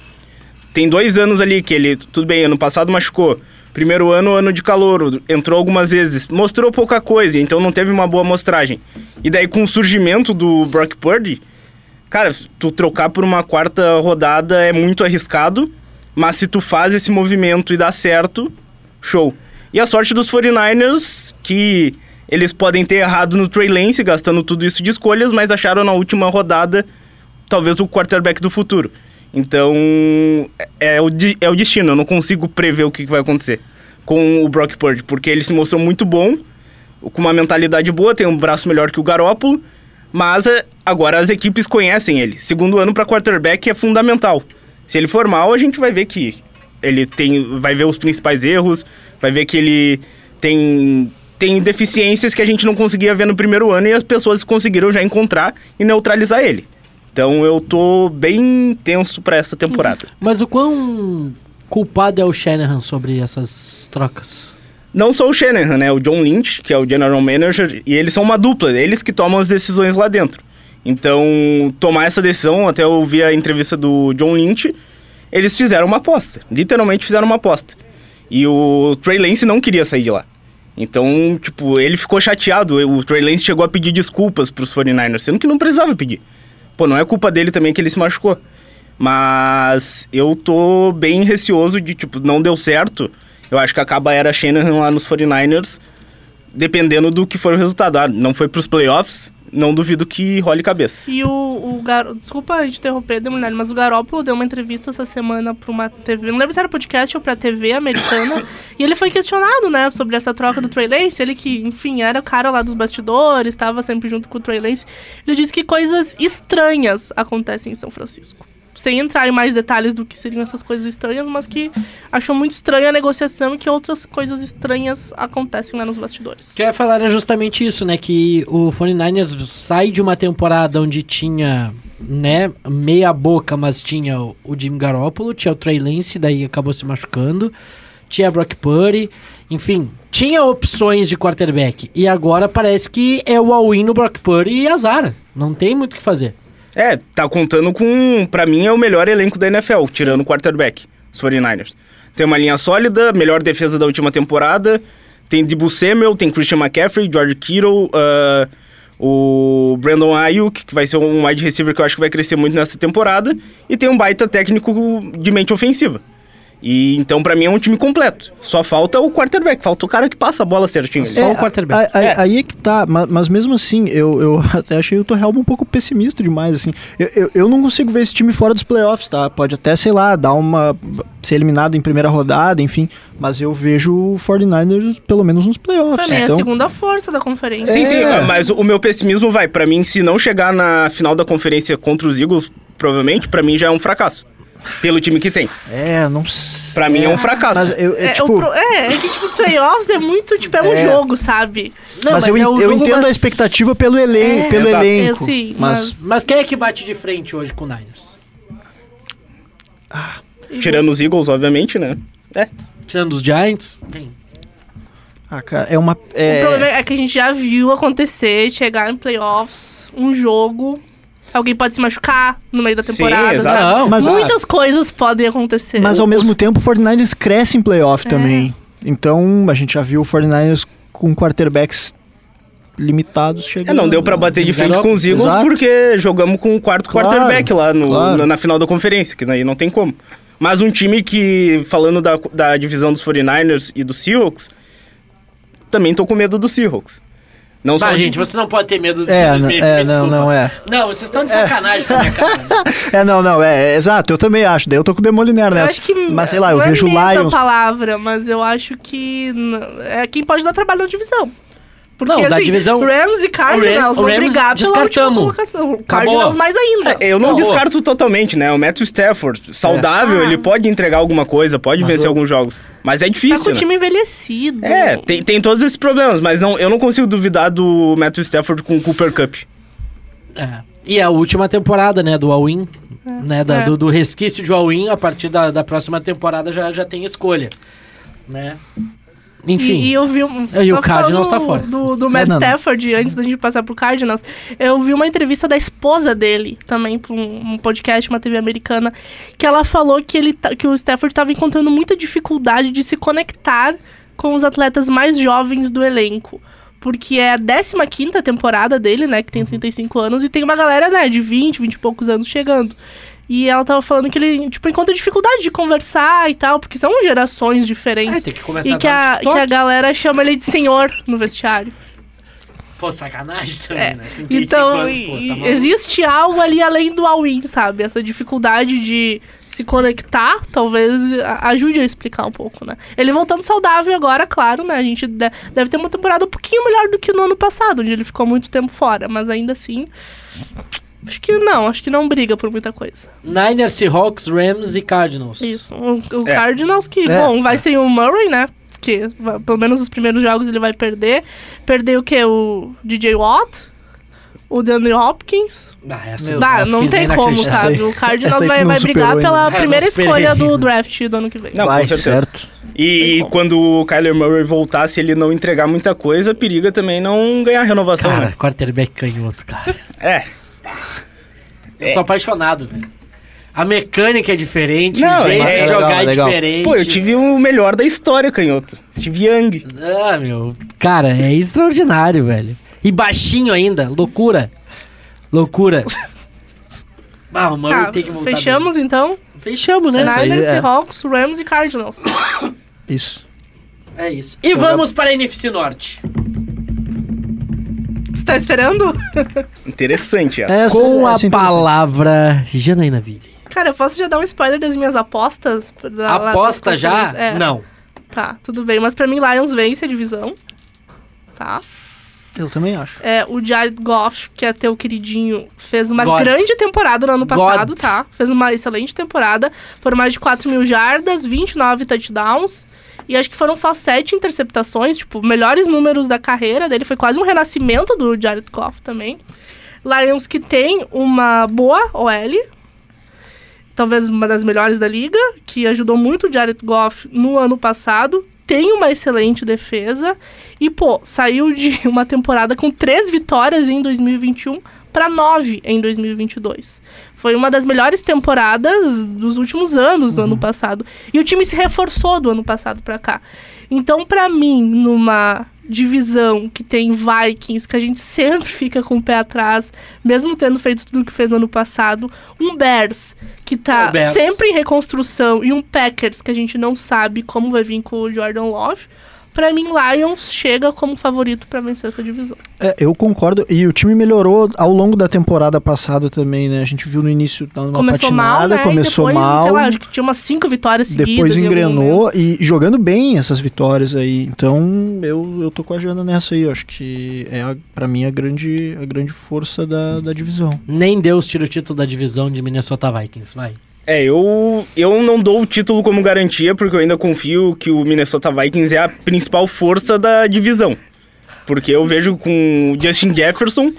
Tem dois anos ali que ele, tudo bem, ano passado machucou. Primeiro ano, ano de calor, entrou algumas vezes, mostrou pouca coisa, então não teve uma boa mostragem. E daí com o surgimento do Brock Purdy, cara, tu trocar por uma quarta rodada é muito arriscado, mas se tu faz esse movimento e dá certo, show. E a sorte dos 49ers, que eles podem ter errado no Trey Lance, gastando tudo isso de escolhas, mas acharam na última rodada talvez o quarterback do futuro. Então, é o, di- é o destino, eu não consigo prever o que vai acontecer com o Brock Purdy, porque ele se mostrou muito bom, com uma mentalidade boa, tem um braço melhor que o Garoppolo, mas é, agora as equipes conhecem ele. Segundo ano para quarterback é fundamental. Se ele for mal, a gente vai ver que ele tem, vai ver os principais erros, vai ver que ele tem tem deficiências que a gente não conseguia ver no primeiro ano e as pessoas conseguiram já encontrar e neutralizar ele. Então eu tô bem tenso para essa temporada. mas o quão culpado é o Shanahan sobre essas trocas? Não só o Shanahan, né? O John Lynch, que é o general manager, e eles são uma dupla, eles que tomam as decisões lá dentro. Então, tomar essa decisão, até eu ouvi a entrevista do John Lynch, eles fizeram uma aposta. Literalmente fizeram uma aposta. E o Trey Lance não queria sair de lá. Então, tipo, ele ficou chateado. O Trey Lance chegou a pedir desculpas pros 49ers, sendo que não precisava pedir. Pô, não é culpa dele também que ele se machucou. Mas eu tô bem receoso de, tipo, não deu certo. Eu acho que acaba a era Shanahan lá nos 49ers, dependendo do que for o resultado. Ah, não foi pros playoffs, não duvido que role cabeça. E o, o Gar... Desculpa a gente interromper, Demoliner, mas o Garoppolo deu uma entrevista essa semana pra uma TV, não lembro se era podcast ou pra TV americana, [COUGHS] e ele foi questionado, né, sobre essa troca do Trey Lance, ele que, enfim, era o cara lá dos bastidores, estava sempre junto com o Trey Lance, ele disse que coisas estranhas acontecem em São Francisco. Sem entrar em mais detalhes do que seriam essas coisas estranhas, mas que achou muito estranha a negociação e que outras coisas estranhas acontecem lá nos bastidores. O que eu ia falar era justamente isso, né? Que o 49ers sai de uma temporada onde tinha, né, meia boca, mas tinha o, Jimmy Garoppolo, tinha o Trey Lance, daí acabou se machucando, tinha Brock Purdy, enfim, tinha opções de quarterback. E agora parece que é o all-in no Brock Purdy e azar. Não tem muito o que fazer. É, tá contando com, pra mim, é o melhor elenco da NFL, tirando o quarterback, os 49ers. Tem uma linha sólida, melhor defesa da última temporada, tem Debo Samuel, tem Christian McCaffrey, George Kittle, ah, o Brandon Ayuk, que vai ser um wide receiver que eu acho que vai crescer muito nessa temporada, e tem um baita técnico de mente ofensiva. E então, pra mim, é um time completo. Só falta o quarterback, falta o cara que passa a bola certinho. Só o quarterback. Aí, aí- aí é que tá, ma- mas, mesmo assim, eu, eu [LAUGHS] até achei o Torrealba um pouco pessimista demais, assim. Eu, eu, eu não consigo ver esse time fora dos playoffs, tá? Pode até, sei lá, dar uma. ser eliminado em primeira rodada, enfim. Mas eu vejo o 49ers pelo menos nos playoffs. Pra mim é a então, segunda força da conferência. Sim, sim, É. mas o meu pessimismo vai. Pra mim, se não chegar na final da conferência contra os Eagles, provavelmente, pra mim já é um fracasso. Pelo time que tem. É, não sei. Pra mim é um fracasso. Mas eu, é, É, tipo. o pro- é, é que, tipo, playoffs é muito, tipo, é um É. jogo, sabe? Não, mas, eu, é eu entendo mas- a expectativa pelo, elen É, pelo exato. elenco. É, sim, mas, mas- Mas quem é que bate de frente hoje com o Niners? Tirando os Eagles, obviamente, né? É. Tirando os Giants? Quem? Ah, cara, é uma. O É, problema é que a gente já viu acontecer, chegar em playoffs, um jogo, alguém pode se machucar no meio da Sim, temporada, exato. sabe? Não, Mas-. Muitas coisas podem acontecer. mas ao mesmo tempo o 49ers cresce em playoff É. também. Então a gente já viu o 49ers com quarterbacks limitados chegando. É, não deu pra bater de frente com os Eagles Exato. porque jogamos com o quarto Claro, quarterback lá no, claro. na, na final da conferência, que aí não tem como. Mas um time que, falando da, da divisão dos 49ers e dos Seahawks, também tô com medo dos Seahawks. Não só Tá, de- gente, você não pode ter medo de É, dos n- Smith, é me não, desculpa. não, é. Não, vocês estão de sacanagem com a minha cara. [LAUGHS] É, não, não, é, é, exato, eu também acho. Daí eu tô com o Demoliner Eu nessa. acho que mas sei lá, eu não vejo é o medo Lions. a palavra, mas eu acho que é quem pode dar trabalho na divisão. Porque, Não, da assim, divisão- Rams e Cardinals o vão Rams brigar descartamos. colocação. Acabou. Cardinals mais ainda. É, eu não Não, descarto totalmente, né? O Matthew Stafford, saudável, Ah. ele pode entregar alguma coisa, pode Mas vencer eu- alguns jogos. Mas é Tá difícil, com o né? time envelhecido. É, tem, tem todos esses problemas, mas não, eu não consigo duvidar do Matthew Stafford com o Cooper Cup. É. E a última temporada, né, do All-In, né, da- É. do, do resquício de All-In, a partir da, da próxima temporada já, já tem escolha, né? Enfim, E, e eu vi um. E o Cardinals tá fora. Do, do Matt não, não. Stafford, antes da gente passar pro Cardinals, eu vi uma entrevista da esposa dele, também, pra um, um podcast, uma TV americana, que ela falou que, ele, tá- que o Stafford estava encontrando muita dificuldade de se conectar com os atletas mais jovens do elenco. Porque é a 15 temporada dele, né? Que tem 35 anos, e tem uma galera, né, de 20, 20 e poucos anos chegando. E ela tava falando que ele, tipo, encontra dificuldade de conversar e tal, porque são gerações diferentes. é, tem que começar E que a, TikTok. que a galera chama ele de senhor no vestiário. Pô, sacanagem também, É. né? 35 Então, anos, pô, tá existe algo ali além do all-in, sabe? Essa dificuldade de se conectar, talvez a- ajude a explicar um pouco, né? Ele voltando saudável agora, claro, né? A gente de- deve ter uma temporada um pouquinho melhor do que no ano passado, onde ele ficou muito tempo fora. Mas ainda assim, acho que não. Acho que não briga por muita coisa. Niners, Seahawks, Rams e Cardinals. Isso. O, o É. Cardinals, que, É. bom, vai sem o Murray, né? Porque vai- pelo menos os primeiros jogos ele vai perder. Perder o quê? O DJ Watt? O DeAndre Hopkins? Ah, essa Meu, Dá, Hopkins não tem como, sabe? O Cardinals vai, vai brigar pela. É, primeira escolha do draft do ano que vem. Não, Vai, com certeza. certo. E quando o Kyler Murray voltar, se ele não entregar muita coisa, periga também não ganhar renovação, Cara, né? quarterback canhoto, cara. É. Eu sou apaixonado, velho. A mecânica é diferente, Não, o jeito é de jogar legal, é legal. diferente. Pô, eu tive o melhor da história, canhoto. Steve Young. Ah, meu. Cara, é extraordinário, velho. E baixinho ainda, loucura. Loucura. [LAUGHS] Ah, o Murray Tá, tem que voltar. fechamos então? Fechamos, né? Aí Niners, é- Seahawks, Rams e Cardinals. Isso. É isso. E vamos para a NFC Norte. Você tá esperando? Interessante essa. Essa- Com a essa é interessante. palavra Janaína Ville. Cara, eu posso já dar um spoiler das minhas apostas? Da- lá Aposta já? É. Não. Tá, tudo bem. Mas pra mim, Lions vence a divisão. Tá. Eu também acho. É, o Jared Goff, que é teu queridinho, fez uma God. grande temporada no ano passado, God. tá? Fez uma excelente temporada. Foram mais de 4 mil jardas, 29 touchdowns. E acho que foram só 7 interceptações, tipo, melhores números da carreira dele. Foi quase um renascimento do Jared Goff também. Lions que tem uma boa OL, talvez uma das melhores da liga, que ajudou muito o Jared Goff no ano passado. Tem uma excelente defesa. E, pô, saiu de [LAUGHS] uma temporada com três vitórias em 2021 para nove em 2022. Foi uma das melhores temporadas dos últimos anos do ano passado. E o time se reforçou do ano passado para cá. Então, para mim, numa divisão que tem Vikings, que a gente sempre fica com o pé atrás, mesmo tendo feito tudo o que fez ano passado, um Bears que tá O Bears. sempre em reconstrução e um Packers que a gente não sabe como vai vir com o Jordan Love. Pra mim, Lions chega como favorito pra vencer essa divisão. É, eu concordo. E o time melhorou ao longo da temporada passada também, né? A gente viu no início dando uma começou patinada, mal, né? começou depois, mal. sei lá, acho que tinha umas cinco vitórias seguidas. Depois engrenou e jogando bem essas vitórias aí. Então eu, eu tô com a Jana nessa aí. Eu acho que é, a, pra mim, a grande, a grande força da, da divisão. Nem Deus tira o título da divisão de Minnesota Vikings, vai. É, eu, eu não dou o título como garantia, porque eu ainda confio que o Minnesota Vikings é a principal força da divisão. Porque eu vejo com o Justin Jefferson.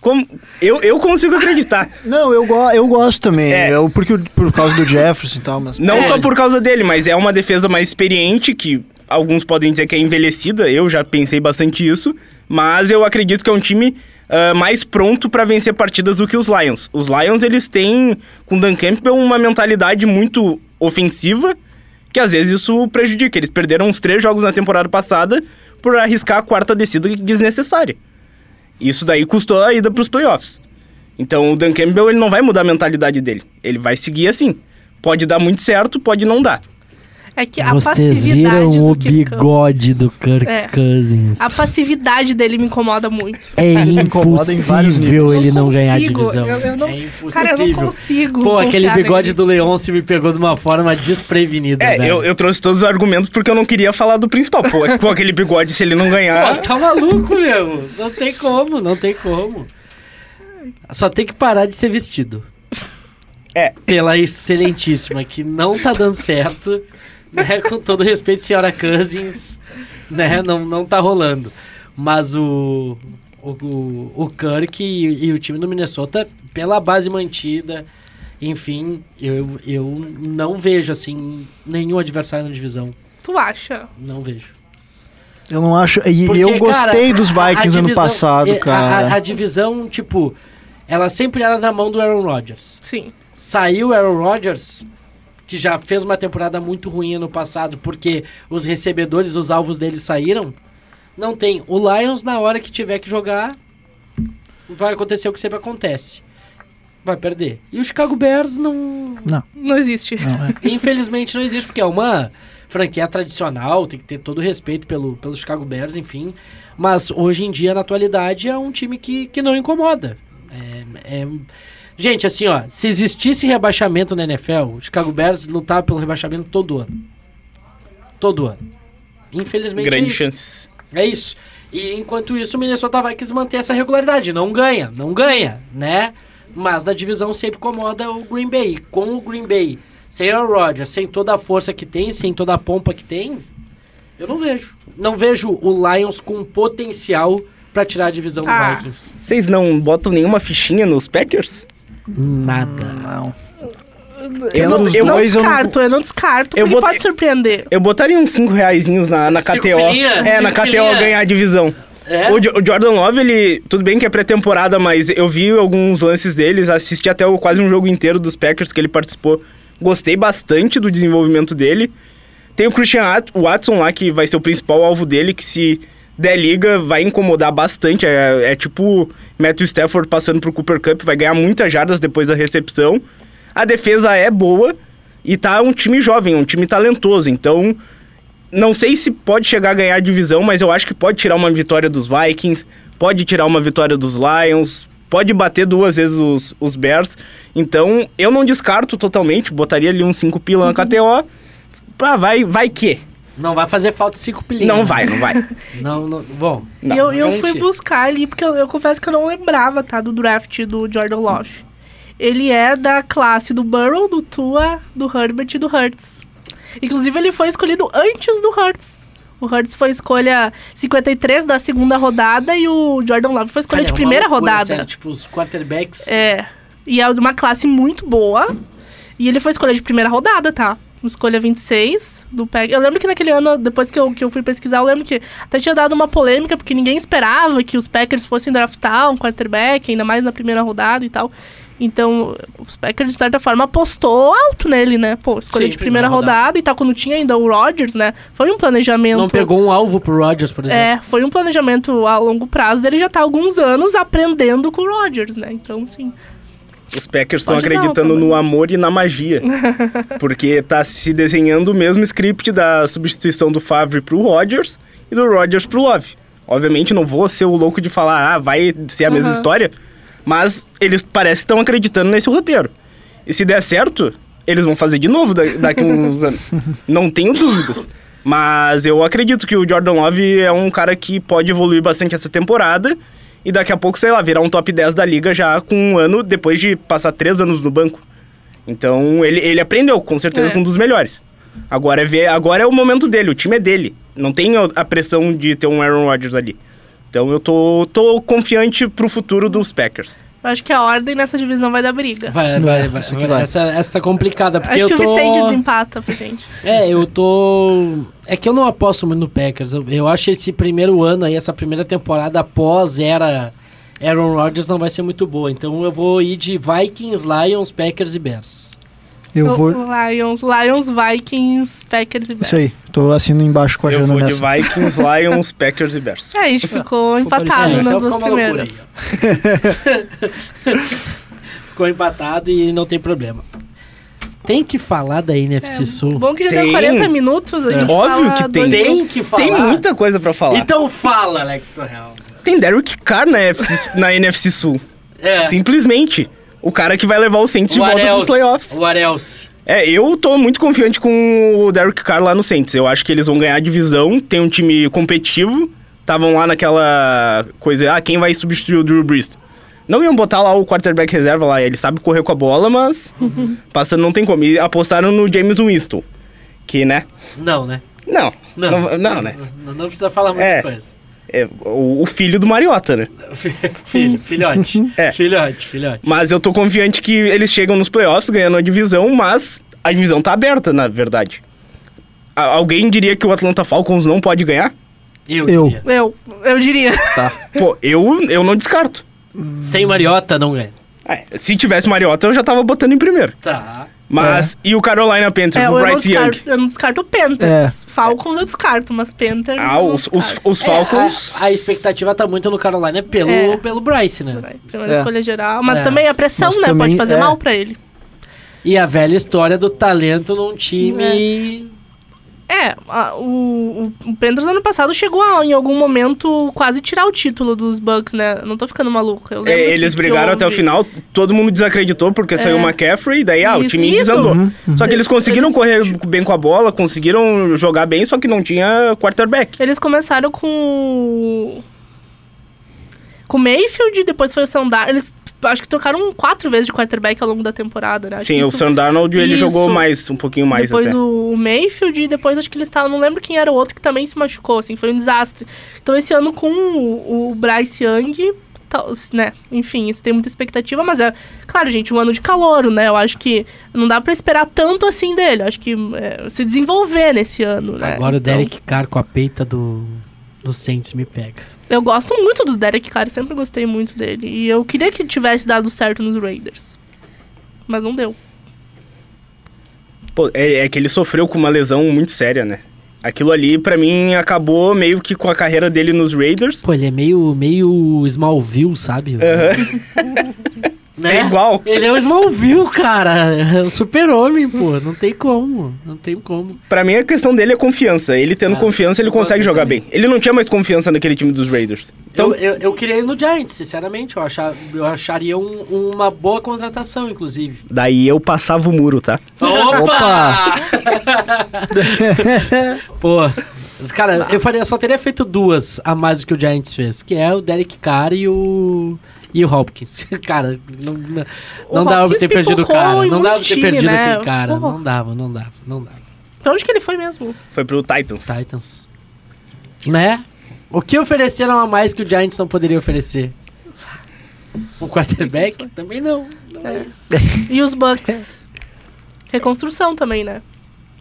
Como, eu, eu consigo acreditar. Não, eu, go eu gosto também. É. Eu, porque, por causa do Jefferson e tal, mas. Não É. só por causa dele, mas é uma defesa mais experiente, que alguns podem dizer que é envelhecida, eu já pensei bastante isso, mas eu acredito que é um time ah, mais pronto para vencer partidas do que os Lions. Os Lions, eles têm, com Dan Campbell, uma mentalidade muito ofensiva, que às vezes isso prejudica. Eles perderam uns três jogos na temporada passada por arriscar a quarta descida desnecessária. Isso daí custou a ida pros playoffs. Então o Dan Campbell ele não vai mudar a mentalidade dele. Ele vai seguir assim. Pode dar muito certo, pode não dar. É que a Vocês viram o bigode do Kirk É. Cousins. A passividade dele me incomoda muito. É impossível ele não ganhar a consigo, divisão. eu- eu não- é impossível. Cara, eu não consigo. Pô, aquele bigode nele. do Leôncio me pegou de uma forma desprevenida, É, velho. eu, eu trouxe todos os argumentos porque eu não queria falar do principal. Pô, com aquele bigode, se ele não ganhar. Pô, tá maluco, meu. Não tem como, não tem como. Só tem que parar de ser vestido. É. Pela excelentíssima, que não tá dando certo. Né? [LAUGHS] Com todo respeito, senhora Cousins, né? Não, não tá rolando. Mas o, o, o, Kirk e, e o time do Minnesota, pela base mantida, enfim, eu, eu não vejo, assim, nenhum adversário na divisão. Tu acha? Não vejo. Eu não acho. E Porque, eu gostei cara, dos Vikings ano divisão- passado, é, a- cara. A, a divisão, tipo, ela sempre era na mão do Aaron Rodgers. Sim. Saiu o Aaron Rodgers, que já fez uma temporada muito ruim ano passado, porque os recebedores, os alvos dele saíram. Não tem. O Lions, na hora que tiver que jogar, vai acontecer o que sempre acontece. Vai perder. E o Chicago Bears não. Não existe. Não, é. [LAUGHS] Infelizmente não existe, porque é uma franquia tradicional, tem que ter todo o respeito pelo, pelo Chicago Bears, enfim. Mas hoje em dia, na atualidade, é um time que, que não incomoda. É, é- Gente, assim, ó, se existisse rebaixamento na NFL, o Chicago Bears lutava pelo rebaixamento todo ano. Todo ano. Infelizmente é Grande isso. chance. É isso. E enquanto isso, o Minnesota Vikings manter essa regularidade. Não ganha, não ganha, né? Mas na divisão sempre incomoda o Green Bay. Com o Green Bay, sem o Rodgers, sem toda a força que tem, sem toda a pompa que tem, eu não vejo. Não vejo o Lions com potencial pra tirar a divisão Ah. do Vikings. Vocês não botam nenhuma fichinha nos Packers? Nada. Não. Eu Tendo não- eu não dois, eu não- descarto, eu não descarto, Eu porque vou pode surpreender. Eu botaria uns 5 reaisinhos na, na KTO. É, na KTO ganhar a divisão. É? O, o Jordan Love, ele. Tudo bem que é pré-temporada, mas eu vi alguns lances deles, assisti até o- quase um jogo inteiro dos Packers que ele participou. Gostei bastante do desenvolvimento dele. Tem o Christian At- Watson lá, que vai ser o principal alvo dele, que se der liga vai incomodar bastante. É, é tipo Matthew Stafford passando pro Cooper Cup, vai ganhar muitas jardas depois da recepção. A defesa é boa e tá um time jovem, um time talentoso. Então, não sei se pode chegar a ganhar a divisão, mas eu acho que pode tirar uma vitória dos Vikings, pode tirar uma vitória dos Lions, pode bater duas vezes os, os Bears. Então, eu não descarto totalmente, botaria ali uns 5 pila na KTO. Pra vai, vai que. Não vai fazer falta cinco pilinhas. Não vai, não vai. [LAUGHS] Não, não. Bom. Não, e eu, eu fui buscar ali, porque eu, eu confesso que eu não lembrava, tá, do draft do Jordan Love. Ele é da classe do Burrow, do Tua, do Herbert e do Hurts. Inclusive, ele foi escolhido antes do Hurts. O Hurts foi escolha 53 da segunda rodada e o Jordan Love foi escolha Cara, é de uma primeira loucura, rodada. sério, tipo, os quarterbacks. É. E é de uma classe muito boa. E ele foi escolha de primeira rodada, tá? Escolha 26 do PEG. Eu lembro que naquele ano, depois que eu, que eu fui pesquisar, eu lembro que até tinha dado uma polêmica, porque ninguém esperava que os Packers fossem draftar um quarterback, ainda mais na primeira rodada e tal. Então, os Packers, de certa forma, apostou alto nele, né? Pô, escolha Sim, de primeira primeira rodada. rodada. e tal, quando tinha ainda o Rodgers, né? Foi um planejamento. Não pegou um alvo pro Rodgers, por exemplo. É, foi um planejamento a longo prazo dele já tá há alguns anos aprendendo com o Rodgers, né? Então, assim. Os Packers estão acreditando no amor e na magia. [LAUGHS] porque tá se desenhando o mesmo script da substituição do Favre pro Rodgers e do Rodgers pro Love. Obviamente não vou ser o louco de falar, ah, vai ser a mesma Aham. história, mas eles parecem que estão acreditando nesse roteiro. E se der certo, eles vão fazer de novo da- daqui a uns anos. [LAUGHS] Não tenho dúvidas. Mas eu acredito que o Jordan Love é um cara que pode evoluir bastante essa temporada e daqui a pouco, sei lá, virar um top 10 da liga já com um ano depois de passar três anos no banco. Então ele, ele aprendeu, com certeza, É. com um dos melhores. Agora é, ver, agora é o momento dele, o time é dele. Não tem a- pressão de ter um Aaron Rodgers ali. Então eu tô, tô confiante pro futuro dos Packers. Eu acho que a ordem nessa divisão vai dar briga. Vai, vai, vai. isso aqui vai. Essa, essa tá complicada, porque acho eu que tô... o Vicente desempata pra gente. É, eu tô. É que eu não aposto muito no Packers. Eu, eu acho esse primeiro ano aí, essa primeira temporada após era Aaron Rodgers não vai ser muito boa. Então eu vou ir de Vikings, Lions, Packers e Bears. Eu vou. Lions, Lions, Vikings, Packers e Bears. Isso aí, tô assinando embaixo com a eu Jana vou de nessa. Vikings, Lions, Packers e Bears. É, a gente ficou empatado É, nas então duas primeiras. [LAUGHS] ficou empatado e não tem problema. Tem que falar da NFC Sul. Bom que já Tem. deu 40 minutos, a gente Óbvio fala que tem. Tem minutos. que falar. Tem muita coisa pra falar. Então fala, Alex Torreal. Tem Derek Carr na, FC na NFC Sul. É. Simplesmente. O cara que vai levar o Saints de What volta else? pros playoffs. What else? É, eu tô muito confiante com o Derek Carr lá no Saints. Eu acho que eles vão ganhar a divisão, tem um time competitivo. Estavam lá naquela coisa, ah, quem vai substituir o Drew Brees? Não iam botar lá o quarterback reserva lá, ele sabe correr com a bola, mas [LAUGHS] passando não tem como. E apostaram no James Winston, que, né? Não, né? Não, Não, não, não, né? Não, não precisa falar muita É. coisa. É o, o filho do Mariota, né? [LAUGHS] Filho, filhote. [LAUGHS] É. Filhote, filhote. Mas eu tô confiante que eles chegam nos playoffs ganhando a divisão, mas a divisão tá aberta, na verdade. Alguém diria que o Atlanta Falcons não pode ganhar? Eu. Eu. diria. Eu, eu diria. Pô, eu, eu não descarto. Sem Mariota não ganha. É, se tivesse Mariota, eu já tava botando em primeiro. Tá. Mas, e o Carolina Panthers, É, o eu, não Bryce Young? descarto, eu não descarto o Panthers. Falcons eu descarto, mas Panthers. Ah, eu não os, os, os Falcons... É, a, a expectativa tá muito no Carolina pelo, É. pelo Bryce, né? Primeira É. escolha geral. Mas É. também a pressão, Mas né? também Pode fazer é. mal pra ele. E a velha história do talento num time. É, a- o, o, o Panthers ano passado chegou a, em algum momento, quase tirar o título dos Bucks, né? Não tô ficando maluco. Eu É, que- eles que brigaram até o final, todo mundo desacreditou porque saiu o McCaffrey, daí ah, o Isso, time isso. desandou. Só que eles conseguiram Eles- correr bem com a bola, conseguiram jogar bem, só que não tinha quarterback. Eles começaram com. o- Com o Mayfield, depois foi o Sandar. Eles acho que trocaram quatro vezes de quarterback ao longo da temporada, né? Acho Sim, que o isso- Sam Darnold, ele Isso. jogou mais, um pouquinho mais depois até. o Mayfield e depois acho que eles estavam. Não lembro quem era o outro que também se machucou, assim, foi um desastre. Então esse ano com o, o Bryce Young, tal- né? Enfim, isso tem muita expectativa, mas é. Claro, gente, um ano de calor, né? Eu acho que não dá pra esperar tanto assim dele. Eu acho que é, se desenvolver nesse ano, né? Agora o Então, Derek Carr com a peita do, do Saints me pega. Eu gosto muito do Derek Carr, sempre gostei muito dele. E eu queria que tivesse dado certo nos Raiders. Mas não deu. Pô, é, é que ele sofreu com uma lesão muito séria, né? Aquilo ali, pra mim, acabou meio que com a carreira dele nos Raiders. Pô, ele é meio, meio Smallville, sabe? [LAUGHS] Né? É igual. Ele é o Smallville, cara. É o super-homem, pô. Não tem como. Não tem como. Pra mim, a questão dele é confiança. Ele tendo Ah, confiança, ele consegue jogar também. bem. Ele não tinha mais confiança naquele time dos Raiders. Então, eu, eu, eu queria ir no Giants, sinceramente. Eu, achar, eu acharia um- uma boa contratação, inclusive. daí eu passava o muro, tá? Opa! [LAUGHS] Pô, cara, eu faria, só teria feito duas a mais do que o Giants fez, que é o Derek Carr e o e o Hopkins. [LAUGHS] Cara, não, não, não dava pra ter perdido o cara. Não dava pra ter perdido né? aquele cara. Pô. Não dava, não dava, não dava. Pra onde que ele foi mesmo? Foi pro Titans. Titans. Né? O que ofereceram a mais que o Giants não poderia oferecer? O quarterback? Também não. Não é, É. isso. E os Bucks? Reconstrução também, né?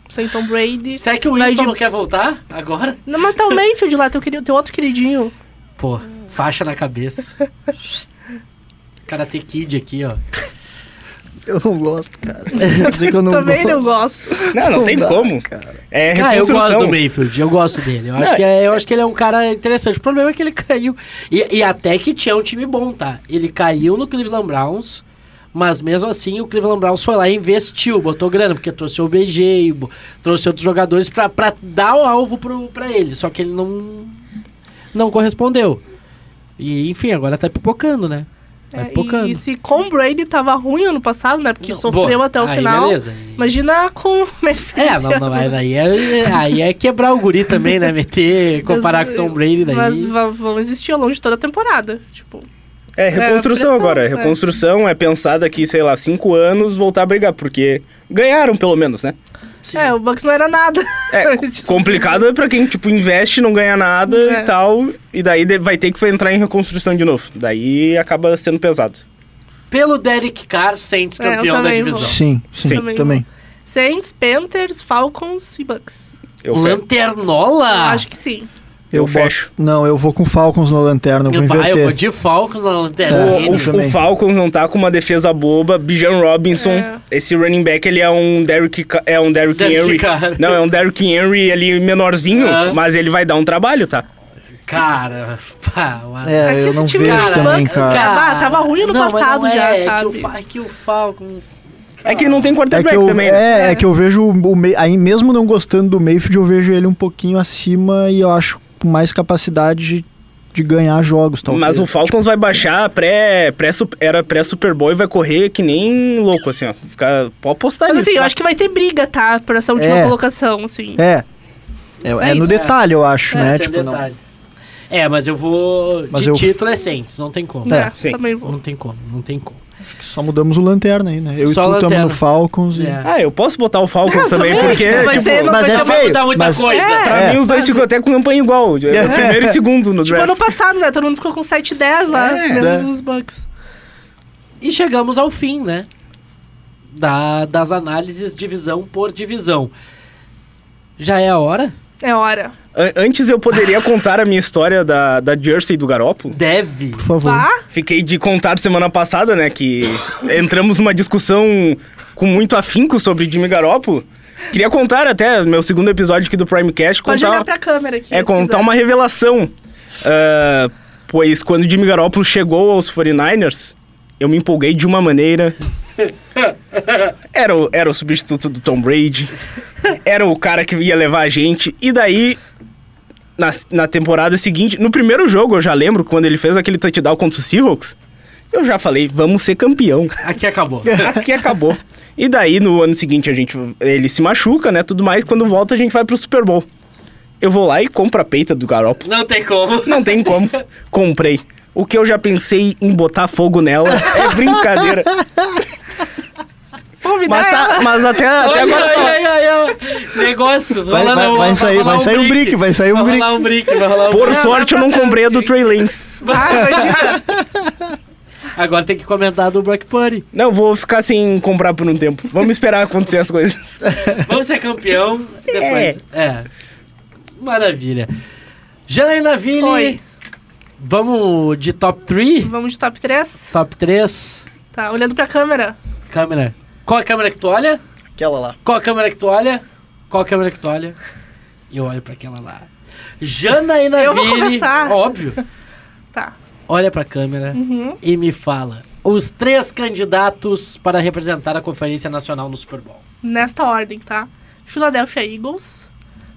Sem Tom Brady. Será que o Winston de- não quer voltar agora? Não, mas tá o Mayfield lá, teu, querido, teu outro queridinho. Pô, faixa na cabeça. [LAUGHS] Karate Kid aqui, ó. [LAUGHS] Eu não gosto, cara. [LAUGHS] Quer dizer que eu não Também não gosto. gosto. Não, não tem dá, como. cara. É Ah, eu gosto do Mayfield, eu gosto dele. Eu acho, Não, que é, eu acho que ele é um cara interessante. O problema é que ele caiu. E, e até que tinha um time bom, tá? Ele caiu no Cleveland Browns, mas mesmo assim o Cleveland Browns foi lá e investiu, botou grana, porque trouxe o BG, trouxe outros jogadores pra, pra dar o alvo pro, pra ele. Só que ele não, não correspondeu. E enfim, agora tá pipocando, né? Tá É, pipocando. e, e se com o Brady tava ruim ano passado, né? Porque Não, sofreu bom, até o aí final. beleza. Imagina com [LAUGHS] o É, não, não, aí, daí é, aí é quebrar o guri também, né? Meter, comparar Mas, com o Tom Brady daí. Mas vão existir ao longo de toda a temporada. Tipo, É reconstrução pressão, agora. é. Reconstrução é pensar daqui, sei lá, cinco anos voltar a brigar, porque ganharam pelo menos, né? Sim. é, o Bucks não era nada. É, [LAUGHS] complicado é pra quem, tipo, investe, não ganha nada É. e tal, e daí de- vai ter que entrar em reconstrução de novo. Daí acaba sendo pesado. Pelo Derek Carr, Saints É, eu campeão da também divisão. vou. Sim, sim, Sim. também. Também. Saints, Panthers, Falcons e Bucks. Eu, Lanternola? Acho que sim. Eu boto- fecho. Não, eu vou com Falcons na lanterna, eu vou Eu, vai, eu inverter. vou de Falcons na É, lanterna. O, eu o- também. o Falcons não tá com uma defesa boba. Bijan Robinson, É. esse running back, ele é um Derrick, é um Derrick, Derrick Henry. Carr. Não, é um Derrick Henry ali menorzinho, Ah. mas ele vai dar um trabalho, tá? Cara, pá, É, Aqui eu não time vejo dos também, Bucks, cara. cara. Ah, tava ruim ano Não, passado é, já, é que sabe? o Fa- É que o Falcons... É que não tem É quarterback que, eu, também, né? é, é que eu vejo o May, aí mesmo não gostando do Mayfield, eu vejo ele um pouquinho acima e eu acho com mais capacidade de, de ganhar jogos, talvez. Mas o Falcons vai baixar pré, pré era pré-Super Bowl e vai correr que nem louco, assim, ó. Ficar, pode apostar Mas nisso. assim, eu tá? acho que vai ter briga, tá? Por essa última É. colocação, assim. É. É, é no isso, detalhe, eu acho, né? Esse é Tipo, não. detalhe. É, mas eu vou... Mas de eu- título é Saints, não tem como. É, sim. também vou. Não tem como, não tem como. Só mudamos o lanterna aí, né? Eu Só e tu estamos no Falcons. E... É. Ah, eu posso botar o Falcons Não, também, também, porque, tipo, vai tipo, não mas é feio. mudar muita mas- coisa. É. pra É. mim os dois ficam até com campanha igual. É. Primeiro e segundo no Tipo, draft. ano passado, né? Todo mundo ficou com 7 e 10 lá, É. menos É. os Bucks. E chegamos ao fim, né? Da, das análises divisão por divisão. Já é a hora? É hora. An- Antes eu poderia contar a minha história da, da Jersey do Garoppolo. Deve. Por favor. Vá? Fiquei de contar semana passada, né, que entramos numa discussão com muito afinco sobre Jimmy Garoppolo. Queria contar até, meu segundo episódio aqui do Primecast, Pode contar... olhar pra câmera aqui. É contar quiser. uma revelação. Ah, pois quando o Jimmy Garoppolo chegou aos 49ers, eu me empolguei de uma maneira. [LAUGHS] Era o, era o substituto do Tom Brady. Era o cara que ia levar a gente. E daí, na, na temporada seguinte, no primeiro jogo, eu já lembro, quando ele fez aquele touchdown contra o Seahawks, eu já falei, vamos ser campeão. Aqui acabou. [LAUGHS] Aqui acabou. E daí, no ano seguinte, a gente, ele se machuca, né? Tudo mais. Quando volta, a gente vai pro Super Bowl. Eu vou lá e compro a peita do Garoppolo. Não tem como. Não tem como. Comprei. O que eu já pensei em botar fogo nela é brincadeira. [LAUGHS] Pô, Mas, tá, mas até, até agora. ai, ai, ai. Negócios. Vai- rola vai- no- vai sair- vai sair um brick, vai sair um vai brick. rolar um brick, vai rolar um Por brick. sorte, eu não comprei a do Trey Lance. Ah, imagina. Agora tem que comentar do Brock Purdy. Não, vou ficar sem comprar por um tempo. Vamos esperar acontecer as coisas. [LAUGHS] Vamos ser campeão depois. É. Maravilha. Janaína Ville. Oi. Vamos de top 3? Vamos de top 3? Top 3. Tá, olhando pra câmera. Câmera. Qual a câmera que tu olha? Aquela lá. Qual a câmera que tu olha? Qual a câmera que tu olha? Eu olho pra aquela lá. Janaína [LAUGHS] Eu vou Ville. começar. Óbvio. Tá. Olha pra câmera Uhum. e me fala. Os três candidatos para representar a Conferência Nacional no Super Bowl. Nesta ordem, tá? Philadelphia Eagles,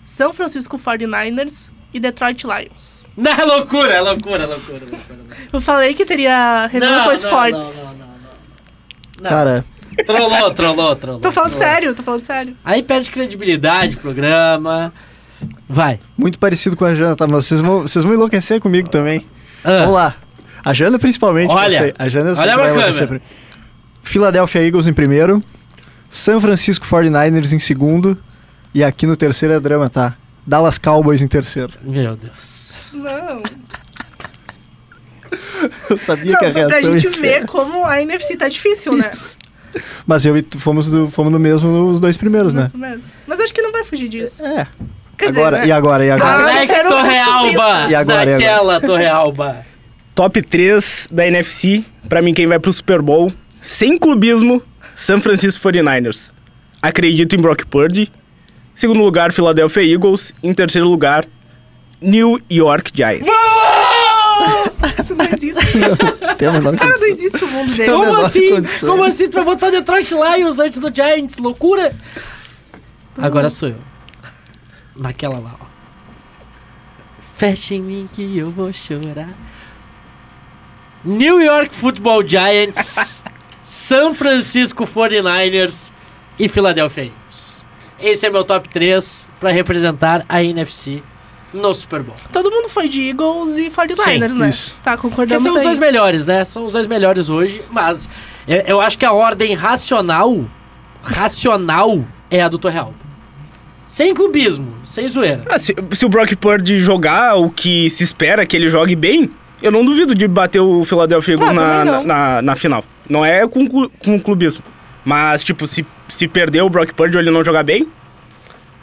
São Francisco 49ers e Detroit Lions. [LAUGHS] Não, é loucura, é loucura, é loucura, é loucura. Eu falei que teria revelações Não, não, fortes. Não, não, não, não. Não. Cara, Trollou, trollou, trollou. Tô falando trollou. sério, tô falando sério. Aí perde credibilidade o programa. Vai. muito parecido com a Jana, tá? Mas vocês vão, vocês vão enlouquecer comigo também. Ah, Vamos lá. A Jana principalmente. Olha. sei. A Jana eu sei Olha pra vai enlouquecer. Philadelphia Eagles em primeiro. San Francisco 49ers em segundo. E aqui no terceiro é drama, tá? Dallas Cowboys em terceiro. Meu Deus. Não. [LAUGHS] Eu sabia Não, que a pra reação gente ia ser ver como a NFC tá difícil, né? Isso. Mas eu e tu fomos, do- fomos no mesmo nos dois primeiros, né? Mas acho que não vai fugir disso. É. Quer dizer, agora, né? e agora, e agora? Ah, Alex um Torrealba. E agora? Daquela Torrealba. Top 3 da NFC. Pra mim, quem vai pro Super Bowl, sem clubismo, San Francisco 49ers. Acredito em Brock Purdy. Segundo lugar, Philadelphia Eagles. Em terceiro lugar, New York Giants. [LAUGHS] Isso não existe. Tem a menor Cara, não existe o mundo dele. Não, Como assim? condição. Como assim? Tu vai botar Detroit Lions antes do Giants? Loucura! Agora sou eu. Naquela lá, ó. Fecha em mim que eu vou chorar. New York Football Giants, [LAUGHS] San Francisco 49ers e Philadelphia Eagles. Esse é meu top 3 pra representar a NFC no Super Bowl. Todo mundo foi de Eagles e 49ers, Sim, né? isso. Tá, Porque concordamos são os aí. dois melhores, né? São os dois melhores hoje, mas eu, eu acho que a ordem racional, racional é a do Torreal. Sem clubismo, sem zoeira. Ah, se, se o Brock Purdy jogar o que se espera que ele jogue bem, eu não duvido de bater o Philadelphia Eagles Ah, na, na, na, na final. Não é com, com clubismo. Mas, tipo, se, se perder o Brock Purdy ou ele não jogar bem,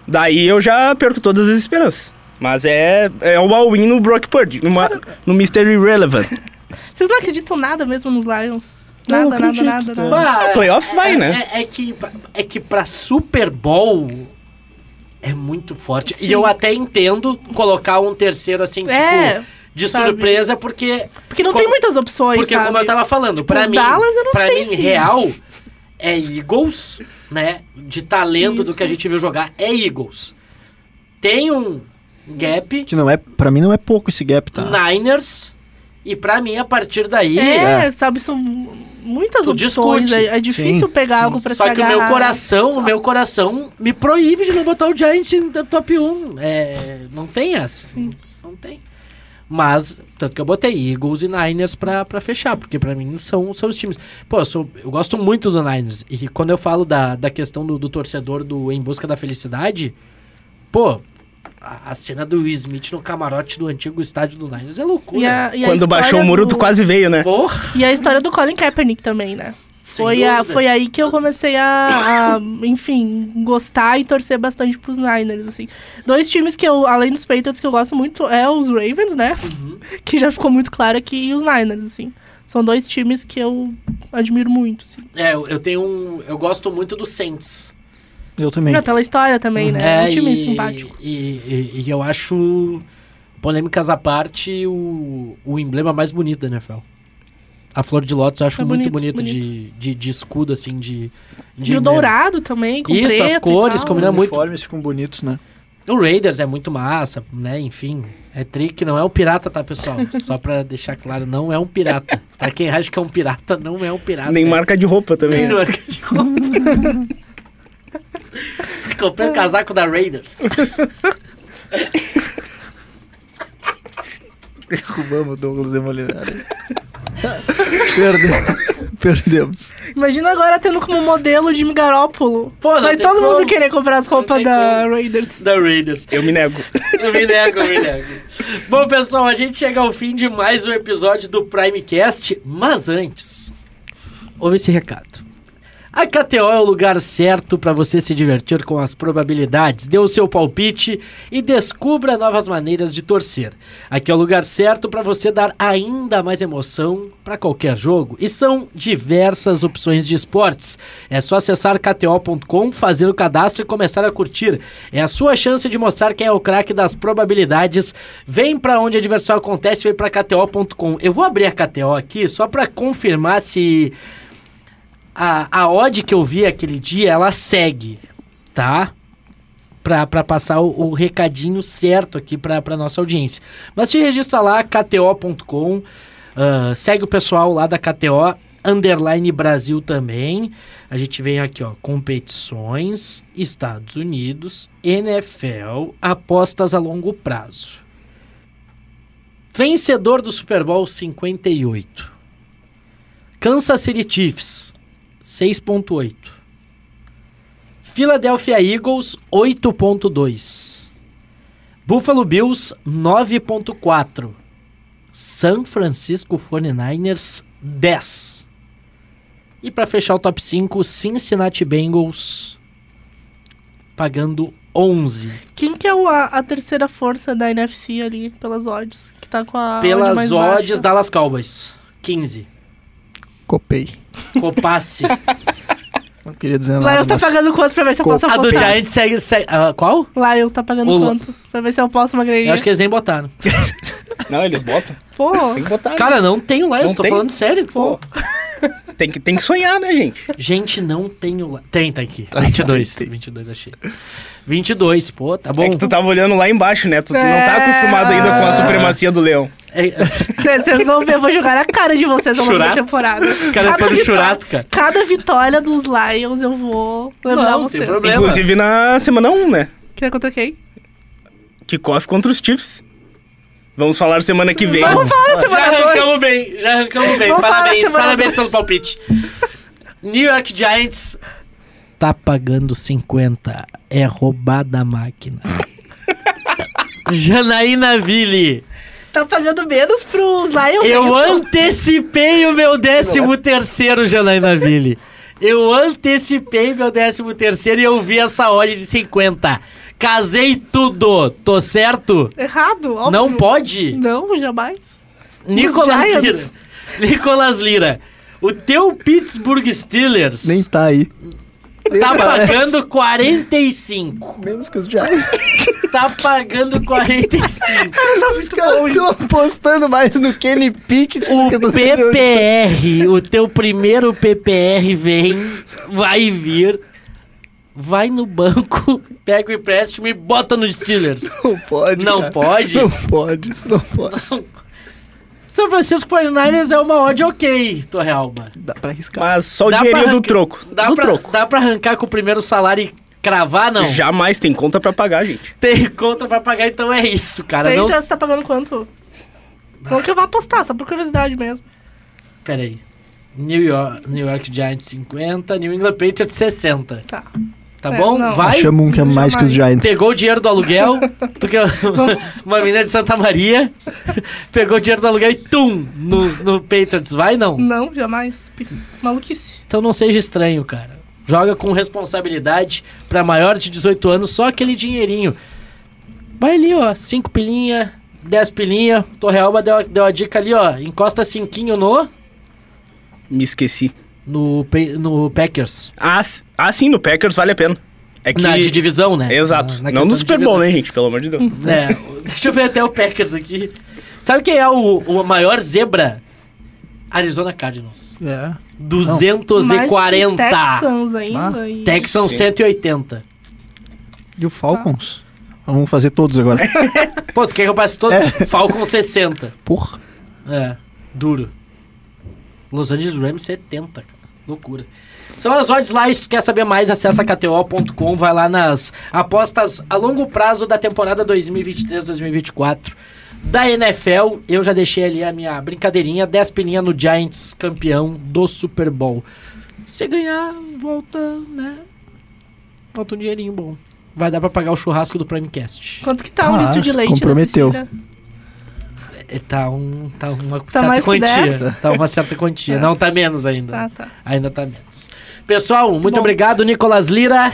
daí eu já perco todas as esperanças. Mas é, é o all-in no Brock Purdy, numa, no Mr. Irrelevant. [LAUGHS] Vocês não acreditam nada mesmo nos Lions? Não, Nada, nada, nada, é. nada. Bah, playoffs vai, é- né? É, é que, é que pra Super Bowl é muito forte. Sim. E eu até entendo colocar um terceiro assim, É, tipo, de sabe? surpresa, porque. Porque não como- tem muitas opções, Porque sabe? como eu tava falando, pra mim, Dallas eu não pra sei mim se- real é Eagles, né? De talento do Isso. que a gente viu jogar é Eagles. Tem um gap, Que não é, pra mim não é pouco esse gap, tá? Niners, e pra mim a partir daí É, É. sabe, são muitas Tu opções. É, é difícil Sim, pegar sim. algo pra Só se que o meu agarrar. coração, Só- o meu coração me proíbe de não botar o Giants no top 1. É, não tem essa. Não tem. Mas, tanto que eu botei Eagles e Niners pra, pra fechar, porque pra mim são, são os times. Pô, eu, sou, eu gosto muito do Niners. E quando eu falo da, da questão do, do torcedor do Em Busca da Felicidade, pô, a, a cena do Will Smith no camarote do antigo estádio do Niners é loucura. E a, e a Quando baixou o muro, do- tu quase veio, né? Porra, E a história do Colin Kaepernick também, né? sem Foi, a, foi aí que eu comecei a, a, enfim, gostar e torcer bastante pros Niners, assim. Dois times que eu, além dos Patriots, que eu gosto muito é os Ravens, né? Uhum. [LAUGHS] Que já ficou muito claro aqui, e os Niners, assim. São dois times que eu admiro muito, assim. É, eu, eu tenho um. Eu gosto muito do Saints. Eu também. É, pela história também, né? É um time e, simpático. E, e- e eu acho, polêmicas à parte, o, o emblema mais bonito da NFL. A flor de lótus eu acho É muito bonito, bonito, De, de, de escudo, assim, de, de E o dourado também, com Isso, as preto e cores combinam Os muito. uniformes ficam bonitos, né? O Raiders é muito massa, né? Enfim, é trick, não é um pirata, tá, pessoal? [LAUGHS] Só pra deixar claro, não é um pirata. pra quem acha que é um pirata, não é um pirata. Nem é marca de roupa também. Nem né? marca de roupa. [LAUGHS] [LAUGHS] Comprei um casaco da Raiders. [LAUGHS] Derrubamos o Douglas Demolinari. [LAUGHS] Perdemos. Perdemos. Imagina agora tendo como modelo o Jimmy Garoppolo. Pô, não Vai todo como. mundo querer comprar as roupas da como. Raiders. Da Raiders. Eu me nego. Eu me nego, eu me nego. Bom, pessoal, a gente chega ao fim de mais um episódio do Primecast, mas antes, ouve esse recado. A KTO é o lugar certo para você se divertir com as probabilidades. Dê o seu palpite e descubra novas maneiras de torcer. Aqui é o lugar certo para você dar ainda mais emoção para qualquer jogo. E são diversas opções de esportes. É só acessar kto.com, fazer o cadastro e começar a curtir. É a sua chance de mostrar quem é o craque das probabilidades. Vem para onde a diversão acontece, vem para kto.com. Eu vou abrir a KTO aqui só para confirmar se a, a odd que eu vi aquele dia, ela segue, tá? Pra, pra passar o, o recadinho certo aqui pra, pra nossa audiência. Mas te registra lá, kto.com, ah, segue o pessoal lá da KTO, underline Brasil também. A gente vem aqui, ó, competições, Estados Unidos, NFL, apostas a longo prazo. Vencedor do Super Bowl 58. Kansas City Chiefs, 6.8. Philadelphia Eagles, 8.2. Buffalo Bills, 9.4. San Francisco 49ers, 10. E para fechar o top 5, Cincinnati Bengals, pagando 11. Quem que é o- a, a terceira força da NFC ali, pelas odds? Que tá com a odd Pelas mais odds, baixa? Dallas Cowboys, 15. Copei. Copasse. [LAUGHS] Não queria dizer nada. Lions tá mas- pagando quanto pra ver se eu posso A do apostar? Giants segue. segue ah, qual? Lions tá pagando O- quanto? Pra ver se eu posso graninha. Eu acho que eles nem botaram. [LAUGHS] Não, eles botam. Pô, Tem que botar. Cara, não tem o Lions, Não tô tem? falando sério. Pô. Tem que, tem que sonhar, né, gente? Gente, não tem o Lions. Tem, tá aqui. 22. 22, achei. 22, pô, tá bom. É que tu tava olhando lá embaixo, né? Tu não É. tá acostumado ainda com a supremacia do leão. É, vocês vão ver, eu vou jogar na cara de vocês ao longo da temporada. Cara, Cada vitória- churato, cara. Cada vitória dos Lions eu vou lembrar Não, vocês. Inclusive na semana 1, né? Que é contra quem? Kickoff contra os Chiefs. Vamos falar semana que vem. Vamos falar na Já semana arrancamos 2. bem, já arrancamos bem. Vamos Parabéns, semana parabéns dois. pelo palpite. New York Giants tá pagando 50. É roubada a máquina. [LAUGHS] Janaína Ville, Tá pagando menos pros Lions. eu antecipei o meu 13 terceiro, Janaína Ville. Eu antecipei meu 13 terceiro e eu vi essa odd de 50. Casei tudo, tô certo? Errado, óbvio. Não pode? Não, jamais. Nicolas Lira. [LAUGHS] Nicolas Lira. O teu Pittsburgh Steelers Nem tá aí. Tá pagando 45. Menos que os Giants. Tá pagando 45. [LAUGHS] Os caras estão apostando mais no Kenny Pickett O do que no PPR, o teu primeiro PPR vem, vai vir, vai no banco, pega o empréstimo e bota no Steelers. Não pode. Não cara. pode? Não pode, isso não pode. São Francisco 49ers é uma odd ok, Torrealba. Dá pra arriscar. Mas só o Dá dinheirinho do troco. Dá do pra, troco. dá pra arrancar com o primeiro salário e cravar, não? Jamais tem conta pra pagar, gente. Tem conta pra pagar, então é isso, cara. Não... Patriots tá pagando quanto? Não que eu vá apostar, só por curiosidade mesmo. Pera aí. New York, New York Giants 50, New England Patriots 60. Tá. Tá É, bom? não. Vai. Chama um que é mais que os. Giants. Pegou o dinheiro do aluguel, tu que é [LAUGHS] uma menina de Santa Maria, pegou o dinheiro do aluguel e tum, no, no Patriots, vai não? Não, jamais. Maluquice. Então não seja estranho, cara. Joga com responsabilidade pra maior de 18 anos, só aquele dinheirinho. Vai ali, ó, 5 pilinha, 10 pilinha, Torrealba deu, deu a dica ali, ó, encosta cinquinho no, Me esqueci. No, no Packers. Ah, ah, sim, no Packers vale a pena. É que... Na de divisão, né? Exato. Na- na Não no Super. Bowl, né, gente? Pelo amor de Deus. [LAUGHS] É, deixa eu ver até o Packers aqui. Sabe quem é o, o maior zebra? Arizona Cardinals. É. Mais 240. que Texans ainda. Ah, e- Texans Sim. 180. E o Falcons? Vamos fazer todos agora. [LAUGHS] Pô, tu quer que eu passe todos? Falcon 60. Porra. É, duro. Los Angeles Rams 70, cara. Loucura. São as odds lá, e se tu quer saber mais, acessa kto.com, vai lá nas apostas a longo prazo da temporada 2023-2024 da NFL. Eu já deixei ali a minha brincadeirinha, 10 pilinha no Giants, campeão do Super Bowl. Se ganhar, volta, né? Volta um dinheirinho bom. Vai dar pra pagar o churrasco do Primecast. Quanto que tá um Ah, litro de leite da comprometeu. É, Tá, um, tá uma certa mais que quantia. 10? Tá uma certa quantia. [LAUGHS] Não, tá menos ainda. Tá, tá. Ainda tá menos. Pessoal, muito Bom. obrigado, Nicolas Lira.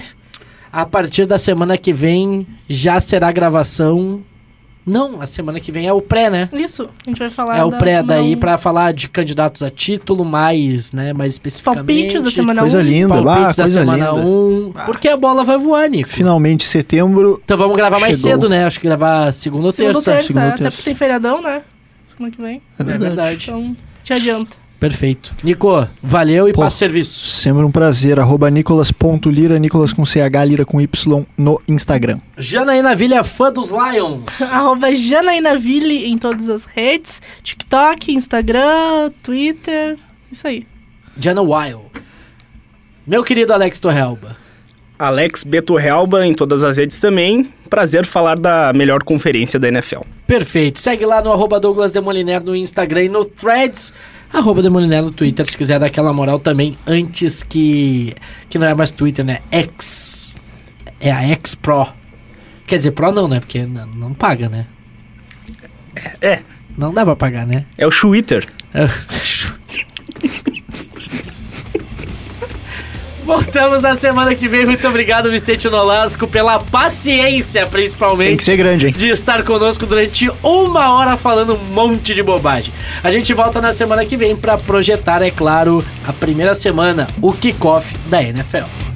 A partir da semana que vem já será gravação. Não, a semana que vem é o pré, né? Isso, a gente vai falar É o pré daí um. pra falar de candidatos a título, mais, né, mais especificamente. Palpites da semana Coisa 1. linda. Palpites Ah, da coisa semana linda. 1. Porque a bola vai voar, Nico. Finalmente, setembro. Então vamos gravar mais Chegou. cedo, né? Acho que gravar segunda ou Segunda ou terça. terça, segunda ou é, até terça. porque tem feriadão, né? Semana que vem. É É verdade. verdade. Então, te adianta. Perfeito. Nico, valeu e Pô. passa o serviço. Sempre um prazer. Arroba nicolas.lira, Nicolas com CH, Lira com Y no Instagram. Janaína Vilha, fã dos Lions. [LAUGHS] Arroba Janainaville em todas as redes. TikTok, Instagram, Twitter. Isso aí. Jana Wild. Meu querido Alex Torrealba. Alex Beto Realba em todas as redes também. Prazer falar da melhor conferência da NFL. Perfeito. Segue lá no arroba Douglas Demoliner no Instagram e no Threads. Arroba Demoliner no Twitter, se quiser dar aquela moral também, antes que... Que não é mais Twitter, né? X. É a X Pro. Quer dizer, Pro não, né? Porque não, não paga, né? É. Não dá pra pagar, né? É o Twitter. [LAUGHS] Voltamos na semana que vem. Muito obrigado, Vicente Nolasco, pela paciência, principalmente. Tem que ser grande, hein? de estar conosco durante uma hora falando um monte de bobagem. A gente volta na semana que vem para projetar, é claro, a primeira semana, o kickoff da NFL.